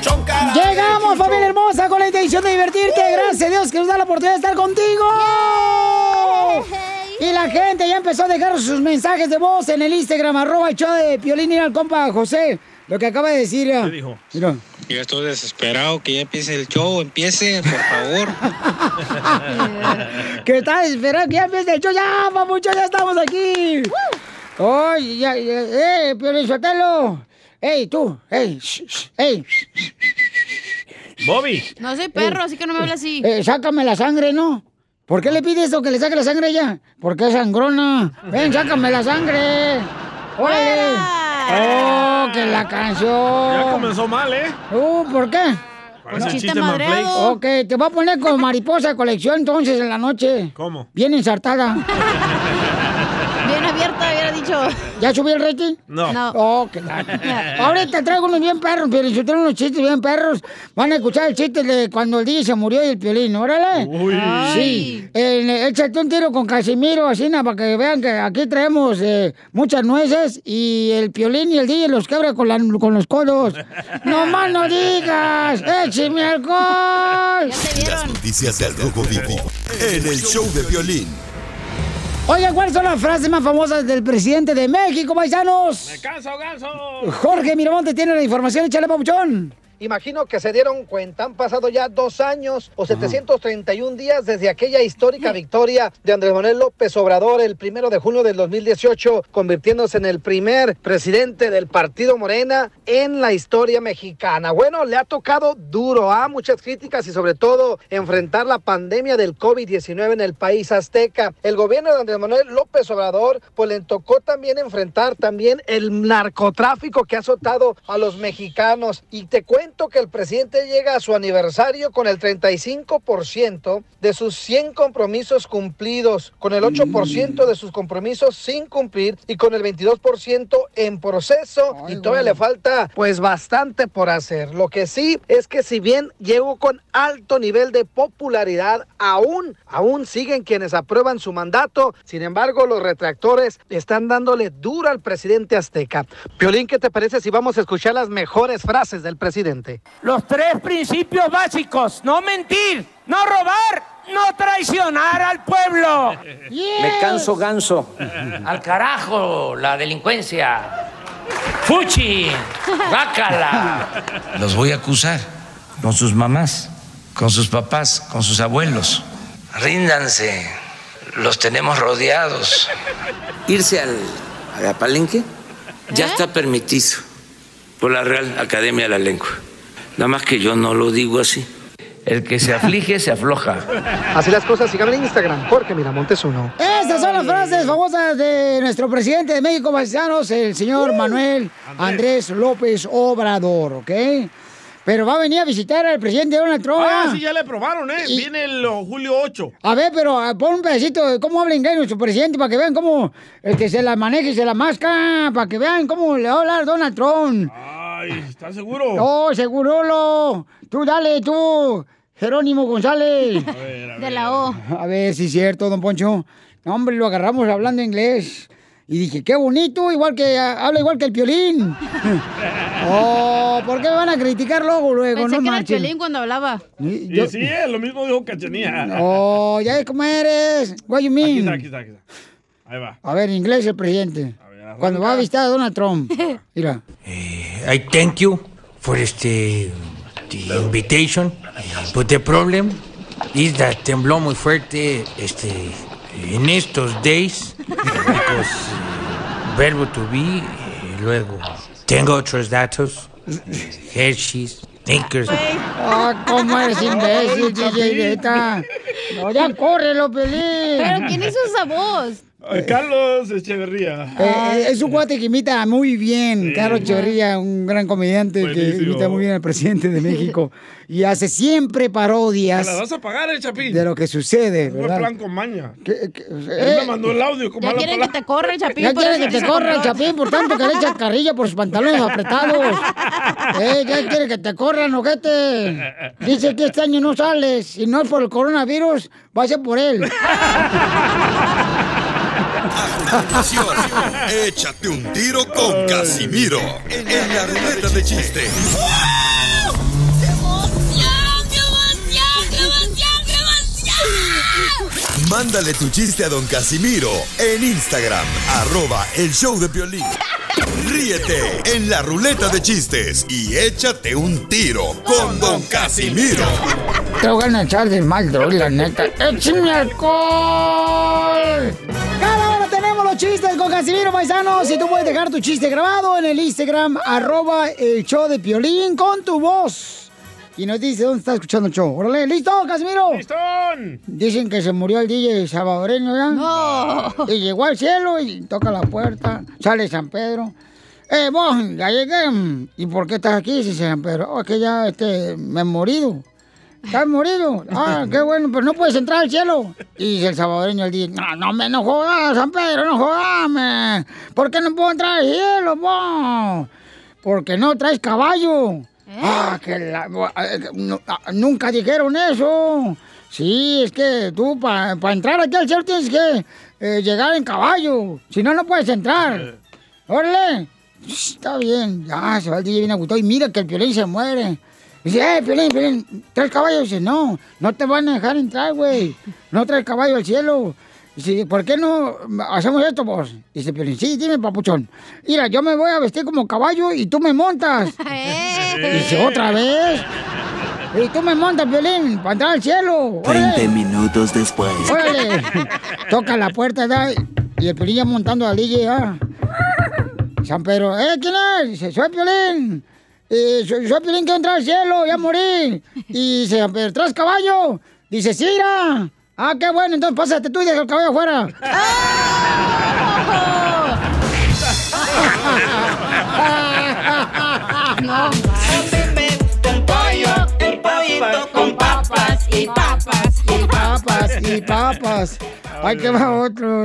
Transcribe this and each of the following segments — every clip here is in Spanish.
Piolín. Llegamos, familia hermosa, con la intención de divertirte. Gracias a Dios que nos da la oportunidad de estar contigo. Y la gente ya empezó a dejar sus mensajes de voz en el Instagram, arroba el show de Piolín y al compa José. Lo que acaba de decir. ¿Qué dijo? Mira. Yo estoy desesperado que ya empiece el show, empiece, por favor. que está esperando que ya empiece el show. Ya, papucho, ya estamos aquí. Oye, ya, ya, eh, Piolín. Ey, tú, ey, ey. Bobby. No soy perro, así que no me hable así. Eh, sácame la sangre, ¿no? ¿Por qué le pides eso, que le saque la sangre a ella? Porque es sangrona. Ven, sácame la sangre. ¡Órale! ¡Oh, que la canción! Ya comenzó mal, ¿eh? Uh, ¿por qué? Parece el chiste Manflakes. Ok, te voy a poner como mariposa de colección entonces en la noche. ¿Cómo? Bien ensartada. ¿Ya subí el rating? No. No. Oh, qué la- Ahorita traigo unos bien perros, pero si traigo unos chistes bien perros, van a escuchar el chiste de cuando el DJ se murió y el piolín, órale. Uy. Sí, el, échate un tiro con Casimiro, así, na, para que vean que aquí traemos eh, muchas nueces y el piolín y el DJ los quebra con, la- con los codos. ¡No más no digas! ¡Écheme alcohol! Las noticias del Rojo Vivo en el show de Piolín. Oigan, ¿cuáles son las frases más famosas del presidente de México, paisanos? ¡Me canso, ganso! Jorge Miramonte tiene la información, échale, papuchón. Imagino que se dieron cuenta, han pasado ya dos años o 731 días desde aquella histórica victoria de Andrés Manuel López Obrador el primero de junio del 2018, convirtiéndose en el primer presidente del partido Morena en la historia mexicana. Bueno, le ha tocado duro a muchas críticas y sobre todo enfrentar la pandemia del COVID-19 en el país azteca. El gobierno de Andrés Manuel López Obrador, pues le tocó también enfrentar también el narcotráfico que ha azotado a los mexicanos. Y te cuento que el presidente llega a su aniversario con el 35% de sus 100 compromisos cumplidos, con el 8% de sus compromisos sin cumplir y con el 22% en proceso. y todavía le falta pues bastante por hacer. Lo que sí es que si bien llegó con alto nivel de popularidad, aún, aún siguen quienes aprueban su mandato. Sin embargo, los retractores están dándole duro al presidente azteca. Piolín, ¿qué te parece si vamos a escuchar las mejores frases del presidente? Los tres principios básicos, no mentir, no robar, no traicionar al pueblo. Me canso ganso. Al carajo, la delincuencia. Fuchi, bácala. Los voy a acusar con sus mamás, con sus papás, con sus abuelos. Ríndanse, los tenemos rodeados. Irse al, a la palenque ya está permitido por la Real Academia de la Lengua. Nada más que yo no lo digo así. El que se aflige se afloja. Así las cosas, síganme en Instagram, Jorge Miramontes uno. Estas son las frases famosas de nuestro presidente de México, paisanos, el señor Manuel Andrés López Obrador, ¿ok? Pero va a venir a visitar al presidente Donald Trump. Ah, sí, ya le probaron, ¿eh? Viene el oh, julio 8. A ver, pero ah, pon un pedacito de cómo habla inglés nuestro presidente para que vean cómo el que se la maneja y se la masca, para que vean cómo le va a hablar Donald Trump. Ay, ¿estás seguro? Oh, seguro lo. Tú dale, tú, Jerónimo González. De la O. A ver si es cierto, don Poncho. No, hombre, lo agarramos hablando inglés. Y dije, qué bonito, igual que ah, habla igual que el piolín. oh, ¿por qué me van a criticar luego, luego? Pensé no que era el. Piolín cuando hablaba. Y Y yo- sí, lo mismo dijo Cachanía. Oh, ya ves cómo eres. What you mean? Aquí está, aquí está, aquí está. Ahí va. A ver, inglés el presidente. Cuando va a visitar a Donald Trump. Mira. I thank you for este the invitation. But the problem is that tembló muy fuerte este en estos days because eh, verbo to be y luego tengo otros datos Hershey's, Snickers. Ah, cómo eres imbécil, DJ Neta. No, ya córrelo, Pelín. Pero ¿quién hizo esa voz? Eh, Carlos Echeverría. Eh, es un cuate que imita muy bien. Carlos Echeverría, un gran comediante que Buenísimo. imita muy bien al presidente de México. y hace siempre ¿Me parodias la vas a pagar, el Chapín? de lo que sucede, Fue plan con maña. Eh, Él me mandó el audio con Ya quieren que palabra. te corra el chapín. Ya por quiere eso que te corra el chapín por tanto que le echa carrilla por sus pantalones apretados. Eh, ya quiere que te corran, ojete. Dice que este año no sales. Si no es por el coronavirus, va a ser por él. Continuación, échate un tiro con Casimiro en la ruleta de chiste. Mándale tu chiste a don Casimiro en Instagram, arroba el show de Piolín. Ríete en la ruleta de chistes y échate un tiro con don Casimiro. Te voy a echar de mal, droga, la neta. ¡Échame alcohol! Cada hora tenemos los chistes con Casimiro Paisanos. Y tú puedes dejar tu chiste grabado en el Instagram, arroba el show de Piolín con tu voz. Y nos dice dónde está escuchando el show. Órale, ¿listo, Casimiro? ¡Listón! Dicen que se murió el DJ salvadoreño, ¿ya? No. Y llegó al cielo y toca la puerta. Sale San Pedro. Eh, vos, ya llegué. ¿Y por qué estás aquí? Dice San Pedro. Oh, es que ya este, me he morido. ¿Estás morido? Ah, qué bueno, pero no puedes entrar al cielo. Y dice el salvadoreño al DJ, no, no me no jodas, San Pedro, no jodas, me. ¿Por qué no puedo entrar al cielo, vos? Porque no traes caballo. Ah, que la- eh, no, ah, nunca dijeron eso. Sí, es que tú para entrar aquí al cielo tienes que eh, llegar en caballo. Si no, no puedes entrar. Órale. Está bien. Ya, se va el DJ bien agotado. Y mira que el Piolín se muere. Dice, eh, Piolín, Piolín, ¿traes caballo? Dice, no, no te van a dejar entrar, güey. No traes caballo al cielo. Dice, ¿por qué no hacemos esto, vos? Dice Piolín, sí, dime, papuchón. Mira, yo me voy a vestir como caballo y tú me montas. Dice, ¿otra vez? Y tú me montas, Piolín, para entrar al cielo. Órale. 20 minutos después. ¡Órale! Toca la puerta, ¿da? Y el Piolín ya montando al DJ, ¿ah? San Pedro, ¿eh? ¿Quién es? Dice, soy Piolín. Eh, soy, soy Piolín, quiero entrar al cielo, ya morí. Y dice, San Pedro, ¿traes caballo? Dice, sí. Ah, qué bueno, entonces pásate tú y deja el caballo afuera. No. con papas y papas y papas y papas. Ay, que va otro.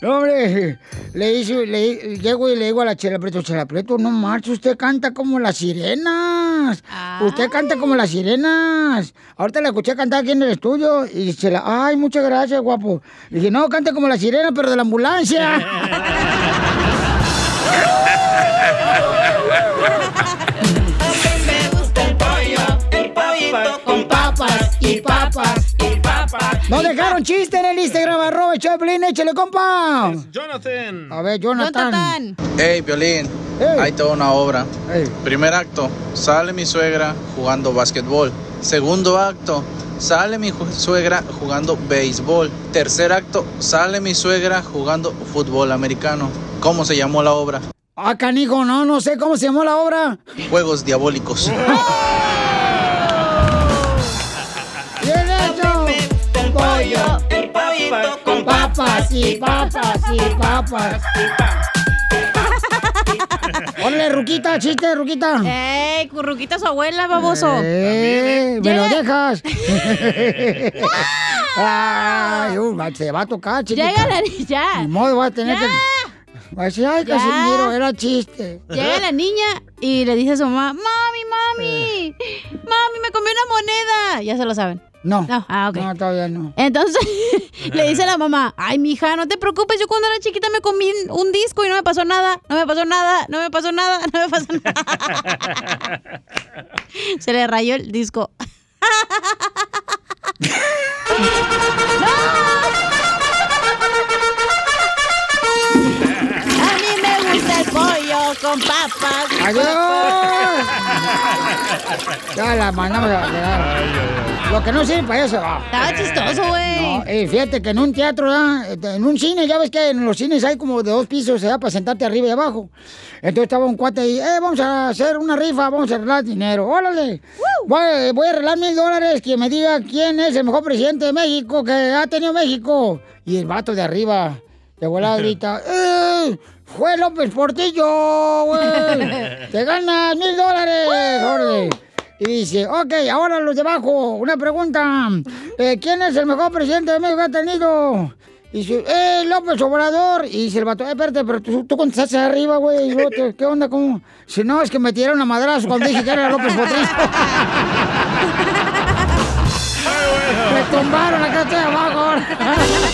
No, hombre, le hice, le, llego y le digo a la Chela Preto, Chela Preto, no marche, usted canta como las sirenas. Usted canta como las sirenas. Ahorita la escuché cantar aquí en el estudio y Chela, ay, muchas gracias, guapo. Le dije, no, canta como la sirena, pero de la ambulancia. con papas y papas y papas. No dejaron chiste en el Instagram, arroba Choplin, échale, compa. Jonathan. A ver, Jonathan. Hey, Violín, te va una obra. Primer acto, sale mi suegra jugando básquetbol. Segundo acto, sale mi suegra jugando béisbol. Tercer acto, sale mi suegra jugando fútbol americano. ¿Cómo se llamó la obra? Ah, canijo, no, no sé cómo se llamó la obra. Juegos diabólicos. pollito con papas y papas y papas. Órale, Ruquita, chiste, Ruquita. ¡Ey, curruquita su abuela, baboso! Eh, me lo dejas. Ay, uh, se va a tocar, chiquita. Llega la ya. Ni modo, va a tener que... Va a decir, ay, Ya. Casimiro, era chiste. Llega la niña y le dice a su mamá, mami, mami, mami, me comí una moneda. Ya se lo saben. No. Ah, ok. No, todavía no. Entonces le dice a la mamá, ay, mija, no te preocupes, yo cuando era chiquita me comí un disco y no me pasó nada, no me pasó nada, no me pasó nada, no me pasó nada. Se le rayó el disco. A mí me gusta el pollo con papas. ¡Adiós! Ya la mandamos a quedar. Lo que no sirve para eso. Estaba chistoso, güey. No, eh, fíjate que en un teatro, ¿verdad? Este, en un cine, ya ves que en los cines hay como de dos pisos, ¿verdad? Para sentarte arriba y abajo. Entonces estaba un cuate ahí, eh, vamos a hacer una rifa, vamos a arreglar dinero. ¡Órale! Voy, voy a arreglar mil dólares, que me diga quién es el mejor presidente de México que ha tenido México. Y el vato de arriba De volada grita, ¡eh! ¡Fue López Portillo, güey! ¡Te ganas mil dólares, Jorge! Y dice, ok, ahora los de abajo, una pregunta. Eh, ¿Quién es el mejor presidente de México que ha tenido? Y dice, eh, López Obrador. Y dice el vato, eh, espérate, pero tú, tú contestaste arriba, güey. ¿Qué onda? ¿Cómo? Si no, es que me tiraron a madrazo cuando dije que era López Portillo. me tumbaron acá estoy abajo.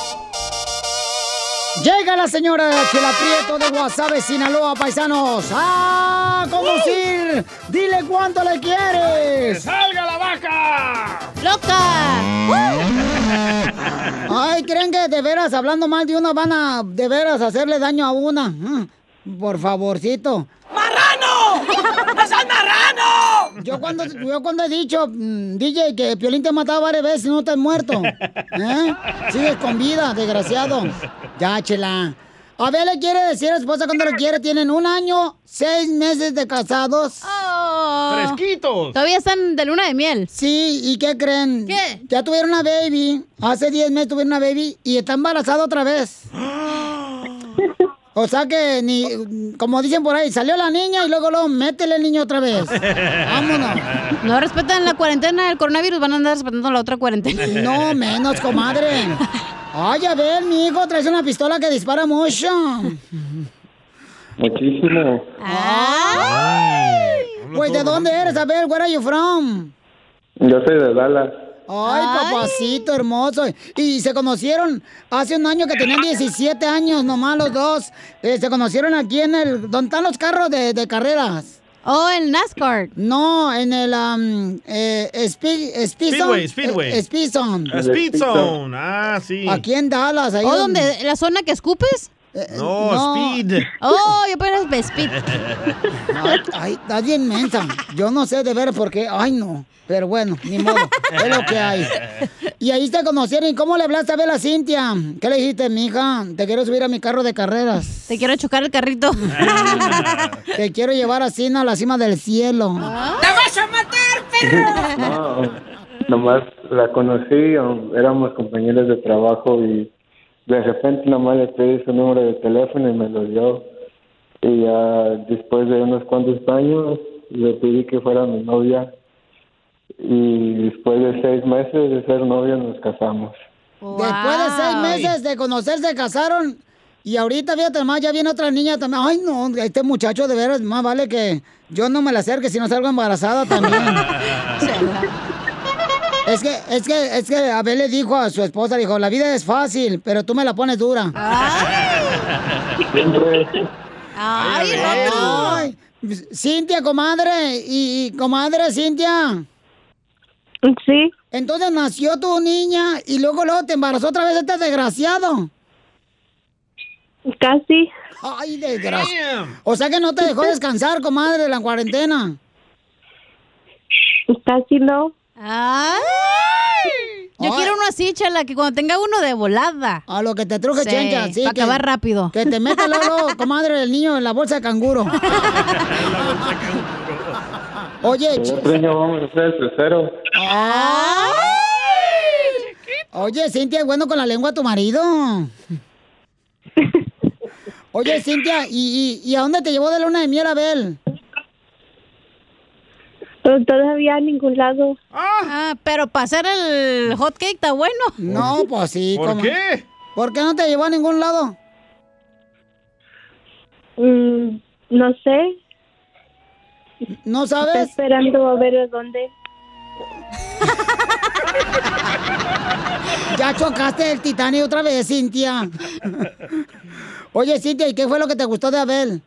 Llega la señora Chela Prieto de Guasave, Sinaloa, paisanos. ¡Ah, conducir! ¡Dile cuánto le quieres! ¡Salga la vaca! ¡Loca! Ay, ¿creen que de veras, hablando mal de una, van a de veras hacerle daño a una? Mm, Por favorcito. ¡Es el marrano! Yo cuando, yo cuando he dicho, mm, DJ, que Piolín te ha matado varias veces y no te has muerto. ¿Eh? Sigues con vida, desgraciado. Ya, chela. A ver, le quiere decir a su esposa cuando le quiere. Tienen un año, seis meses de casados. ¡Fresquitos! Todavía están de luna de miel. Sí, ¿y qué creen? ¿Qué? Ya tuvieron una baby. Hace 10 meses tuvieron una baby y está embarazada otra vez. O sea que ni, como dicen por ahí, salió la niña y luego luego métele el niño otra vez. Vámonos. No respetan la cuarentena del coronavirus, van a andar respetando la otra cuarentena. No, menos, comadre. Ay, a ver, mi hijo, traes una pistola que dispara mucho. Muchísimo. Pues, ¿de dónde eres? A ver, where are you from? Yo soy de Dallas. Ay, papacito hermoso. Y se conocieron hace un año que tenían 17 años nomás los dos. Eh, se conocieron aquí en el... ¿Dónde están los carros de, de carreras? Oh, en NASCAR. No, en el... um, eh, Spe- Speed Speedway, Zone. Speedway. Eh, Speed Zone. A Speed Zone. Ah, sí. Aquí en Dallas. Ahí ¿O donde- donde la zona que escupes? No, Speed. Oh, yo apenas de Speed. Ay, ay, está bien mensa. Yo no sé de ver por qué. Ay, no. Pero bueno, ni modo. Es lo que hay. Y ahí se conocieron. ¿Y cómo le hablaste a ver a Cintia? ¿Qué le dijiste, mija? Te quiero subir a mi carro de carreras. Te quiero chocar el carrito. Te quiero llevar a Cina a la cima del cielo. ¡Te vas a matar, No, nomás la conocí, éramos compañeros de trabajo y de repente nomás le pedí su número de teléfono y me lo dio. Y ya después de unos cuantos años le pedí que fuera mi novia y después de seis meses de ser novios nos casamos. Después de seis meses de conocerse, se casaron. Y ahorita, fíjate más, ya viene otra niña también. Ay, no, este muchacho de veras, más vale que yo no me la acerque si no salgo embarazada también. Es que, es que, es que Abel le dijo a su esposa, dijo, la vida es fácil, pero tú me la pones dura. Ay, Ay, Cintia, comadre, y, y comadre, Cintia. Sí. Entonces nació tu niña y luego luego te embarazó otra vez este desgraciado. Casi. Ay, desgraciado. O sea que no te dejó descansar, comadre, la cuarentena. Casi no. Ay. Yo Ay. quiero uno así, chala, que cuando tenga uno de volada. A lo que te truje, chencha, sí. Para que- acabar rápido. Que te meta luego, comadre, el niño en la bolsa de canguro. Oye, El otro año vamos a hacer el tercero. Oye, Cintia, es bueno con la lengua tu marido. Oye, Cintia, ¿y, y, y a dónde te llevó de luna de miel, Abel? Todavía a ningún lado. Ah, pero para hacer el hot cake está bueno. No, pues sí. ¿Por qué? ¿Por qué no te llevó a ningún lado? Mm, no sé. ¿No sabes? Estoy esperando a ver a dónde. Ya chocaste el Titanic otra vez, Cintia. Oye, Cintia, ¿y qué fue lo que te gustó de Abel?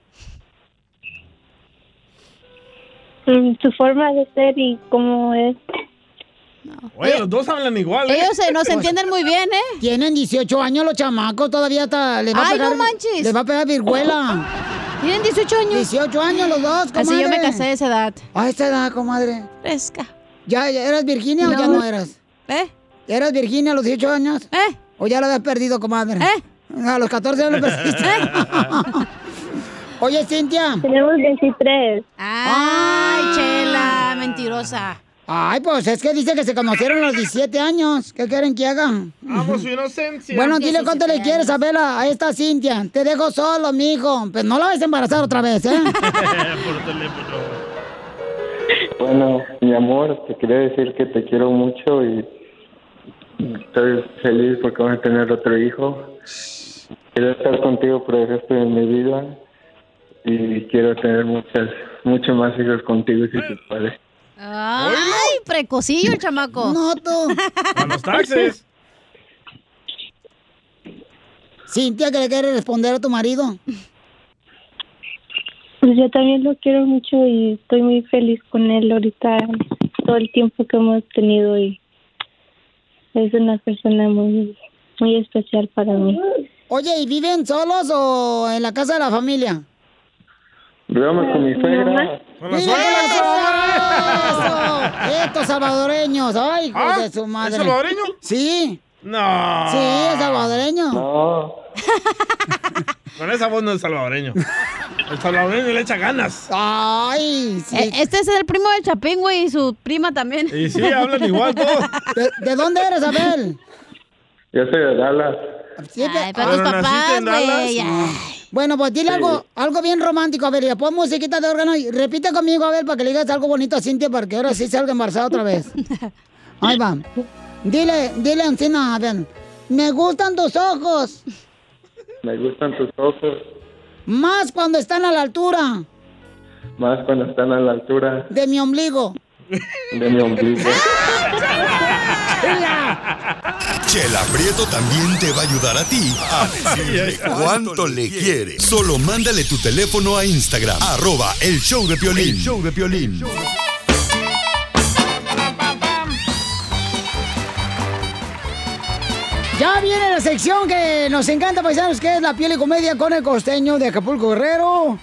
Mm, su forma de ser y cómo es. Oye, los dos hablan igual, ¿eh? Ellos se, no se entienden muy bien, ¿eh? Tienen 18 años los chamacos, todavía está, les va a Ay, pegar, no manches. les va a pegar viruela. Tienen 18 años. 18 años los dos, comadre. Así yo me casé a esa edad. A esa edad, comadre. Fresca. ¿Ya, ya eras Virginia o ya No. no eras? ¿Eh? ¿Eras Virginia a los 18 años? ¿Eh? ¿O ya lo habías perdido, comadre? ¿Eh? A los 14 años lo perdiste. Oye, Cintia. Tenemos 23. Ay, chela, mentirosa. Ay, pues es que dice que se conocieron a los 17 años. ¿Qué quieren que hagan? Amo su inocencia. Bueno, dile cuánto le quieres a Bela, a esta Cintia. Te dejo solo, mijo. Pero no la vas a embarazar otra vez, ¿eh? Por teléfono. Bueno, mi amor, te quería decir que te quiero mucho y estoy feliz porque voy a tener otro hijo. Quiero estar contigo por el resto de mi vida y quiero tener muchas, muchos más hijos contigo si se puede. Ay, precocillo el chamaco. No, tú. A los taxes. Cintia, ¿qué le quieres responder a tu marido? Pues yo también lo quiero mucho y estoy muy feliz con él ahorita, todo el tiempo que hemos tenido y es una persona muy, muy especial para mí. Oye, ¿y viven solos o en la casa de la familia? Vivamos con mi suegra. Estos salvadoreños, ay, hijos ¿Ah? de su madre. ¿Es salvadoreño? Sí. No. Sí, es salvadoreño. No. Con esa voz no es salvadoreño. El salvadoreño le echa ganas. Ay, sí. Eh, Este es el primo del Chapín, güey, y su prima también. Y sí, hablan igual todos. ¿De, de dónde eres, Abel? Yo soy de Dallas. Ay, para tus papás, güey. Bueno, pues dile algo, algo bien romántico, a ver, ya pon musiquita de órgano y repite conmigo, a ver, para que le digas algo bonito a Cintia, para que ahora sí salga embarazada otra vez. Ahí va. Dile, dile, Encina, a ver, me gustan tus ojos, Me gustan tus ojos, más cuando están a la altura más cuando están a la altura de mi ombligo. de mi ombligo. Chela Prieto también te va a ayudar a ti a decirle cuánto le quiere. Solo mándale tu teléfono a Instagram, arroba el show de Piolín. El show de Piolín. Ya viene la sección que nos encanta, paisanos, que es la piel y comedia con el costeño de Acapulco Guerrero.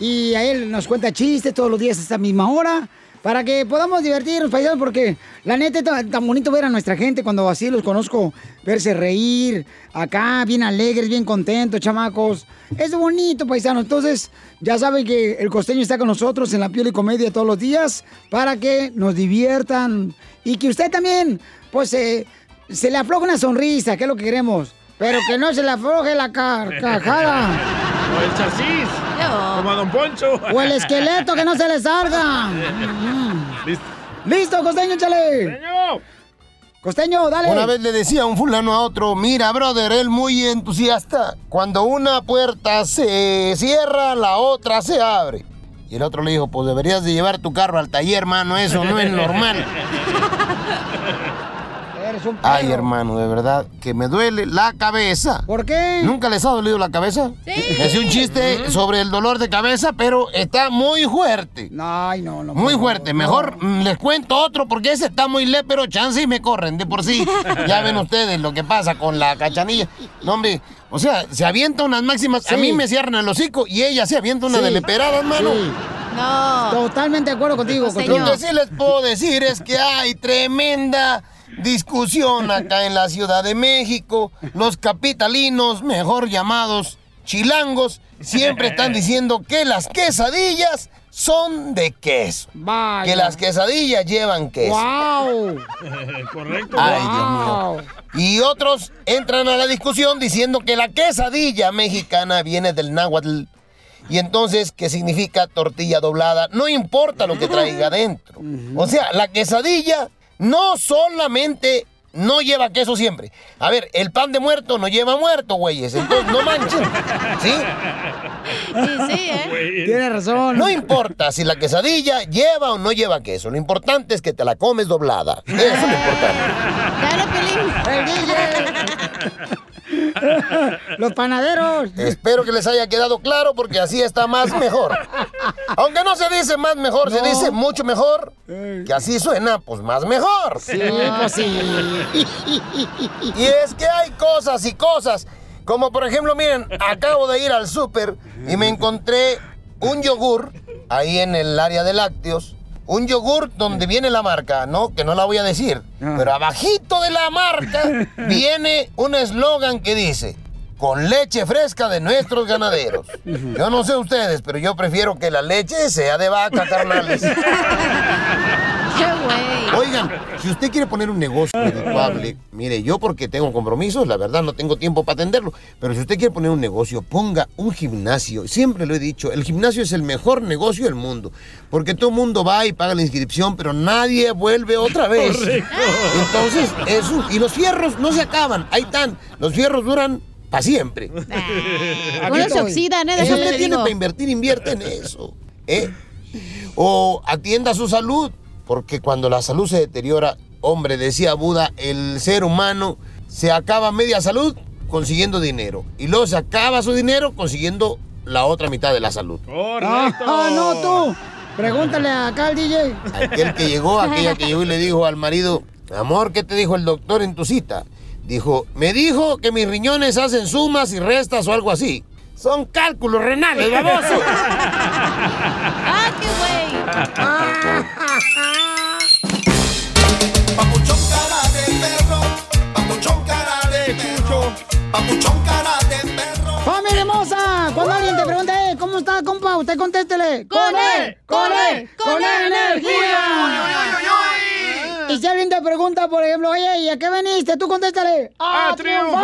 Y a él nos cuenta chistes todos los días a esta misma hora. Para que podamos divertirnos, paisanos, porque la neta tan, bonito ver a nuestra gente cuando así los conozco, verse reír, acá, bien alegres, bien contentos, chamacos. Es bonito, paisanos. Entonces, ya saben que el costeño está con nosotros en la piel y comedia todos los días para que nos diviertan y que usted también, pues, eh, se le afloje una sonrisa, que es lo que queremos. Pero que no se le afloje la carcajada. O el chasis. Como a Don Poncho. O el esqueleto que no se le salga. Listo. ¡Listo, costeño, échale! Costeño, dale. Una vez le decía un fulano a otro, mira, brother, él muy entusiasta. Cuando una puerta se cierra, la otra se abre. Y el otro le dijo, pues deberías de llevar tu carro al taller, hermano, eso no es normal. Un Ay, hermano, de verdad, que me duele la cabeza. ¿Por qué? ¿Nunca les ha dolido la cabeza? Sí. Es un chiste sobre el dolor de cabeza, pero está muy fuerte. Ay, no, no. Muy fuerte. Mejor mm, les cuento otro porque ese está muy pero chance y me corren de por sí. Ya ven ustedes lo que pasa con la cachanilla. No, hombre, o sea, se avienta unas máximas. A mí me cierran el hocico y ella se avienta una Sí. de leperada, hermano. Sí. No. Totalmente de acuerdo contigo, Lo costeño. que sí les puedo decir es que hay tremenda discusión acá en la Ciudad de México. Los capitalinos, mejor llamados chilangos, siempre están diciendo que las quesadillas son de queso. Vaya. Que las quesadillas llevan queso. ¡Wow! Correcto. Ay, Dios mío. Y otros entran a la discusión diciendo que la quesadilla mexicana viene del náhuatl. Y entonces, ¿qué significa tortilla doblada? No importa lo que traiga adentro. O sea, la quesadilla no solamente no lleva queso siempre. A ver, el pan de muerto no lleva muerto, güeyes. Entonces, no manchen. ¿Sí? Sí, sí, ¿eh? Tienes razón. No importa si la quesadilla lleva o no lleva queso. Lo importante es que te la comes doblada. Eso es lo importante. ¡El DJ! Los panaderos. Espero que les haya quedado claro porque así está más mejor. Aunque no se dice más mejor, se dice mucho mejor. Que así suena, pues más mejor. Sí, pues sí. Y es que hay cosas y cosas Como por ejemplo, miren, acabo de ir al súper y me encontré un yogur ahí en el área de lácteos. Un yogur donde viene la marca, ¿no? Que no la voy a decir. Pero abajito de la marca viene un eslogan que dice, con leche fresca de nuestros ganaderos. Yo no sé ustedes, pero yo prefiero que la leche sea de vaca, carnales. Oigan, si usted quiere poner un negocio redituable, mire, yo porque tengo compromisos, la verdad no tengo tiempo para atenderlo, pero si usted quiere poner un negocio, ponga un gimnasio. Siempre lo he dicho, el gimnasio es el mejor negocio del mundo, porque todo el mundo va y paga la inscripción, pero nadie vuelve otra vez. Correcto. Entonces, eso, y los fierros no se acaban, ahí están, los fierros duran para siempre. Uno se oxidan, ¿eh? Si usted tiene para invertir, invierte en eso. ¿eh? O atienda su salud, porque cuando la salud se deteriora, hombre, decía Buda, el ser humano se acaba media salud consiguiendo dinero. Y luego se acaba su dinero consiguiendo la otra mitad de la salud. Correcto. Ah, no, tú. Pregúntale acá al DJ. Aquel que llegó, aquella que llegó y le dijo al marido, amor, ¿qué te dijo el doctor en tu cita? Dijo, me dijo que mis riñones hacen sumas y restas o algo así. Son cálculos renales, baboso. ¡Ah, qué güey! Papuchón cara de perro, papuchón cara de perro, papuchón cara de perro. ¡Familia hermosa! Cuando alguien te pregunte, "Eh, ¿cómo está, compa? Usted contéstele. ¡Con él! ¡Con él! ¡Con él energía! Y si alguien te pregunta, por ejemplo, oye, ¿y a qué veniste? Tú contéstale. ¡A triunfar!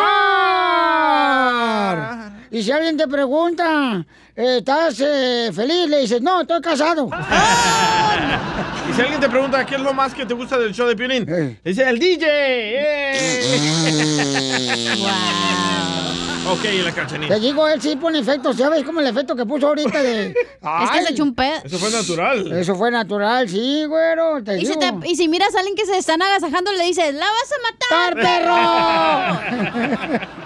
Y si alguien te pregunta, ¿estás eh, feliz? Le dices, no, estoy casado. Y si alguien te pregunta qué es lo más que te gusta del show de Piolín, dice el DJ. ¡eh! Ok, y la cachanilla. Te digo, él sí pone efectos. ¿Ya ves como el efecto que puso ahorita de... Es que se echó un pedo. Eso fue natural. Eso fue natural, sí, güero. Te Y si, digo. te- y si miras a alguien que se están agasajando, le dices, ¡la vas a matar,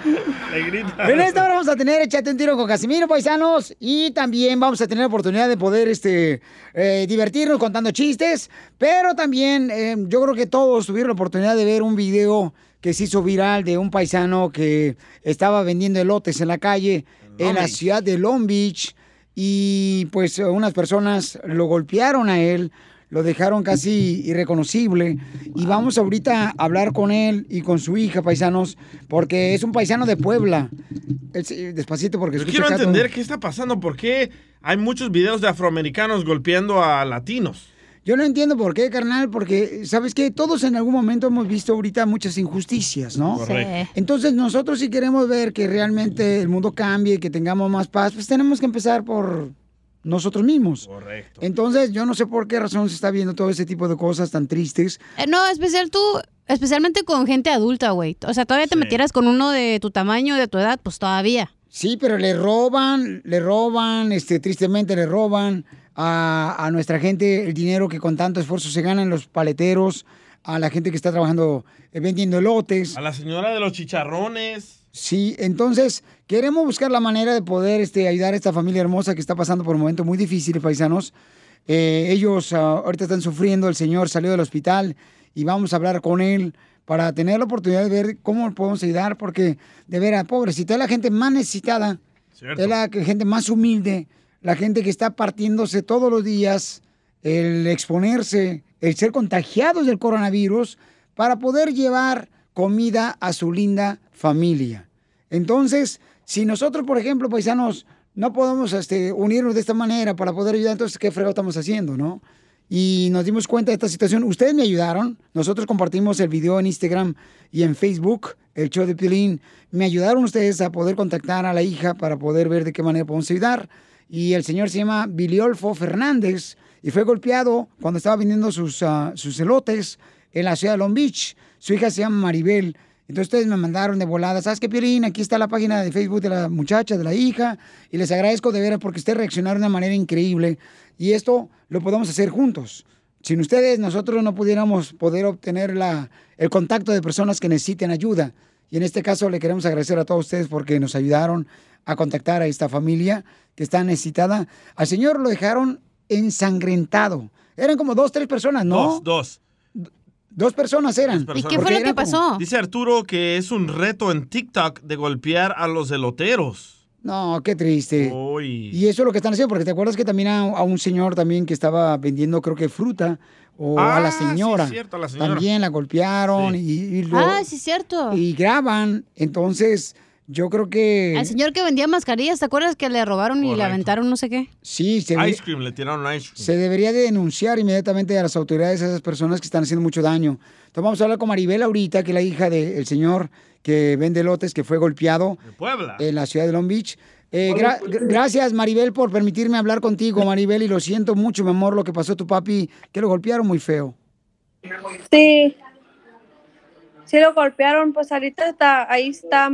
Le grita. En esta hora vamos a tener Échate un tiro con Casimiro, paisanos. Y también vamos a tener oportunidad de poder este, eh, divertirnos contando chistes. Pero también eh, yo creo que todos tuvieron la oportunidad de ver un video que se hizo viral de un paisano que estaba vendiendo elotes en la calle en la ciudad de Long Beach. Y pues unas personas lo golpearon a él. Lo dejaron casi irreconocible. Y vamos ahorita a hablar con él y con su hija, paisanos, porque es un paisano de Puebla. Es- eh, despacito, porque Yo escucha quiero entender qué está pasando, por qué hay muchos videos de afroamericanos golpeando a latinos. Yo no entiendo por qué, carnal, porque, ¿sabes qué? Todos en algún momento hemos visto ahorita muchas injusticias, ¿no? Correcto. Entonces, nosotros si queremos ver que realmente el mundo cambie, que tengamos más paz, pues tenemos que empezar por nosotros mismos. Correcto. Entonces, yo no sé por qué razón se está viendo todo ese tipo de cosas tan tristes. Eh, No, especial tú, especialmente con gente adulta, güey. O sea, todavía te metieras con uno de tu tamaño, de tu edad, pues todavía. Sí, pero le roban, le roban, este, tristemente le roban a, a nuestra gente el dinero que con tanto esfuerzo se ganan los paleteros, a la gente que está trabajando eh, vendiendo elotes. A la señora de los chicharrones. Sí, entonces queremos buscar la manera de poder este, ayudar a esta familia hermosa que está pasando por un momento muy difícil, paisanos. Eh, ellos ah, ahorita están sufriendo, el señor salió del hospital y vamos a hablar con él para tener la oportunidad de ver cómo podemos ayudar, porque de veras, pobrecita, es la gente más necesitada, es la gente más humilde, la gente que está partiéndose todos los días, el exponerse, el ser contagiados del coronavirus, para poder llevar comida a su linda familia. Entonces, si nosotros, por ejemplo, paisanos, no podemos este, unirnos de esta manera para poder ayudar, entonces, ¿qué fregado estamos haciendo, no? Y nos dimos cuenta de esta situación. Ustedes me ayudaron. Nosotros compartimos el video en Instagram y en Facebook, el show de Pilín. Me ayudaron ustedes a poder contactar a la hija para poder ver de qué manera podemos ayudar. Y el señor se llama Biliolfo Fernández y fue golpeado cuando estaba vendiendo sus, ah, sus elotes en la ciudad de Long Beach. Su hija se llama Maribel. Entonces ustedes me mandaron de volada, ¿sabes qué, Piolín? Aquí está la página de Facebook de la muchacha, de la hija, y les agradezco de veras porque ustedes reaccionaron de una manera increíble y esto lo podemos hacer juntos. Sin ustedes, nosotros no pudiéramos poder obtener la, el contacto de personas que necesiten ayuda. Y en este caso le queremos agradecer a todos ustedes porque nos ayudaron a contactar a esta familia que está necesitada. Al señor lo dejaron ensangrentado. Eran como dos, tres personas, ¿no? Dos, dos. Dos personas eran. Personas. Porque era como- Dice Arturo que es un reto en TikTok de golpear a los eloteros. No, qué triste. Uy. Y eso es lo que están haciendo, porque te acuerdas que también a, a un señor también que estaba vendiendo, creo que fruta, o a la Ah, sí, señora. cierto, a la señora. También la golpearon y, y lo- Ah, sí, es cierto. y graban. Entonces, yo creo que... Al señor que vendía mascarillas, ¿te acuerdas que le robaron y le aventaron no sé qué? Sí, se, Ice cream, le tiraron ice cream. se debería de denunciar inmediatamente a las autoridades a esas personas que están haciendo mucho daño. Entonces vamos a hablar con Maribel ahorita, que es la hija del señor que vende lotes, que fue golpeado Puebla. en la ciudad de Long Beach. Eh, gra- gra- gracias, Maribel, por permitirme hablar contigo, Maribel, y lo siento mucho, mi amor, lo que pasó a tu papi, que lo golpearon muy feo. Sí. Sí lo golpearon, pues ahorita está, ahí está,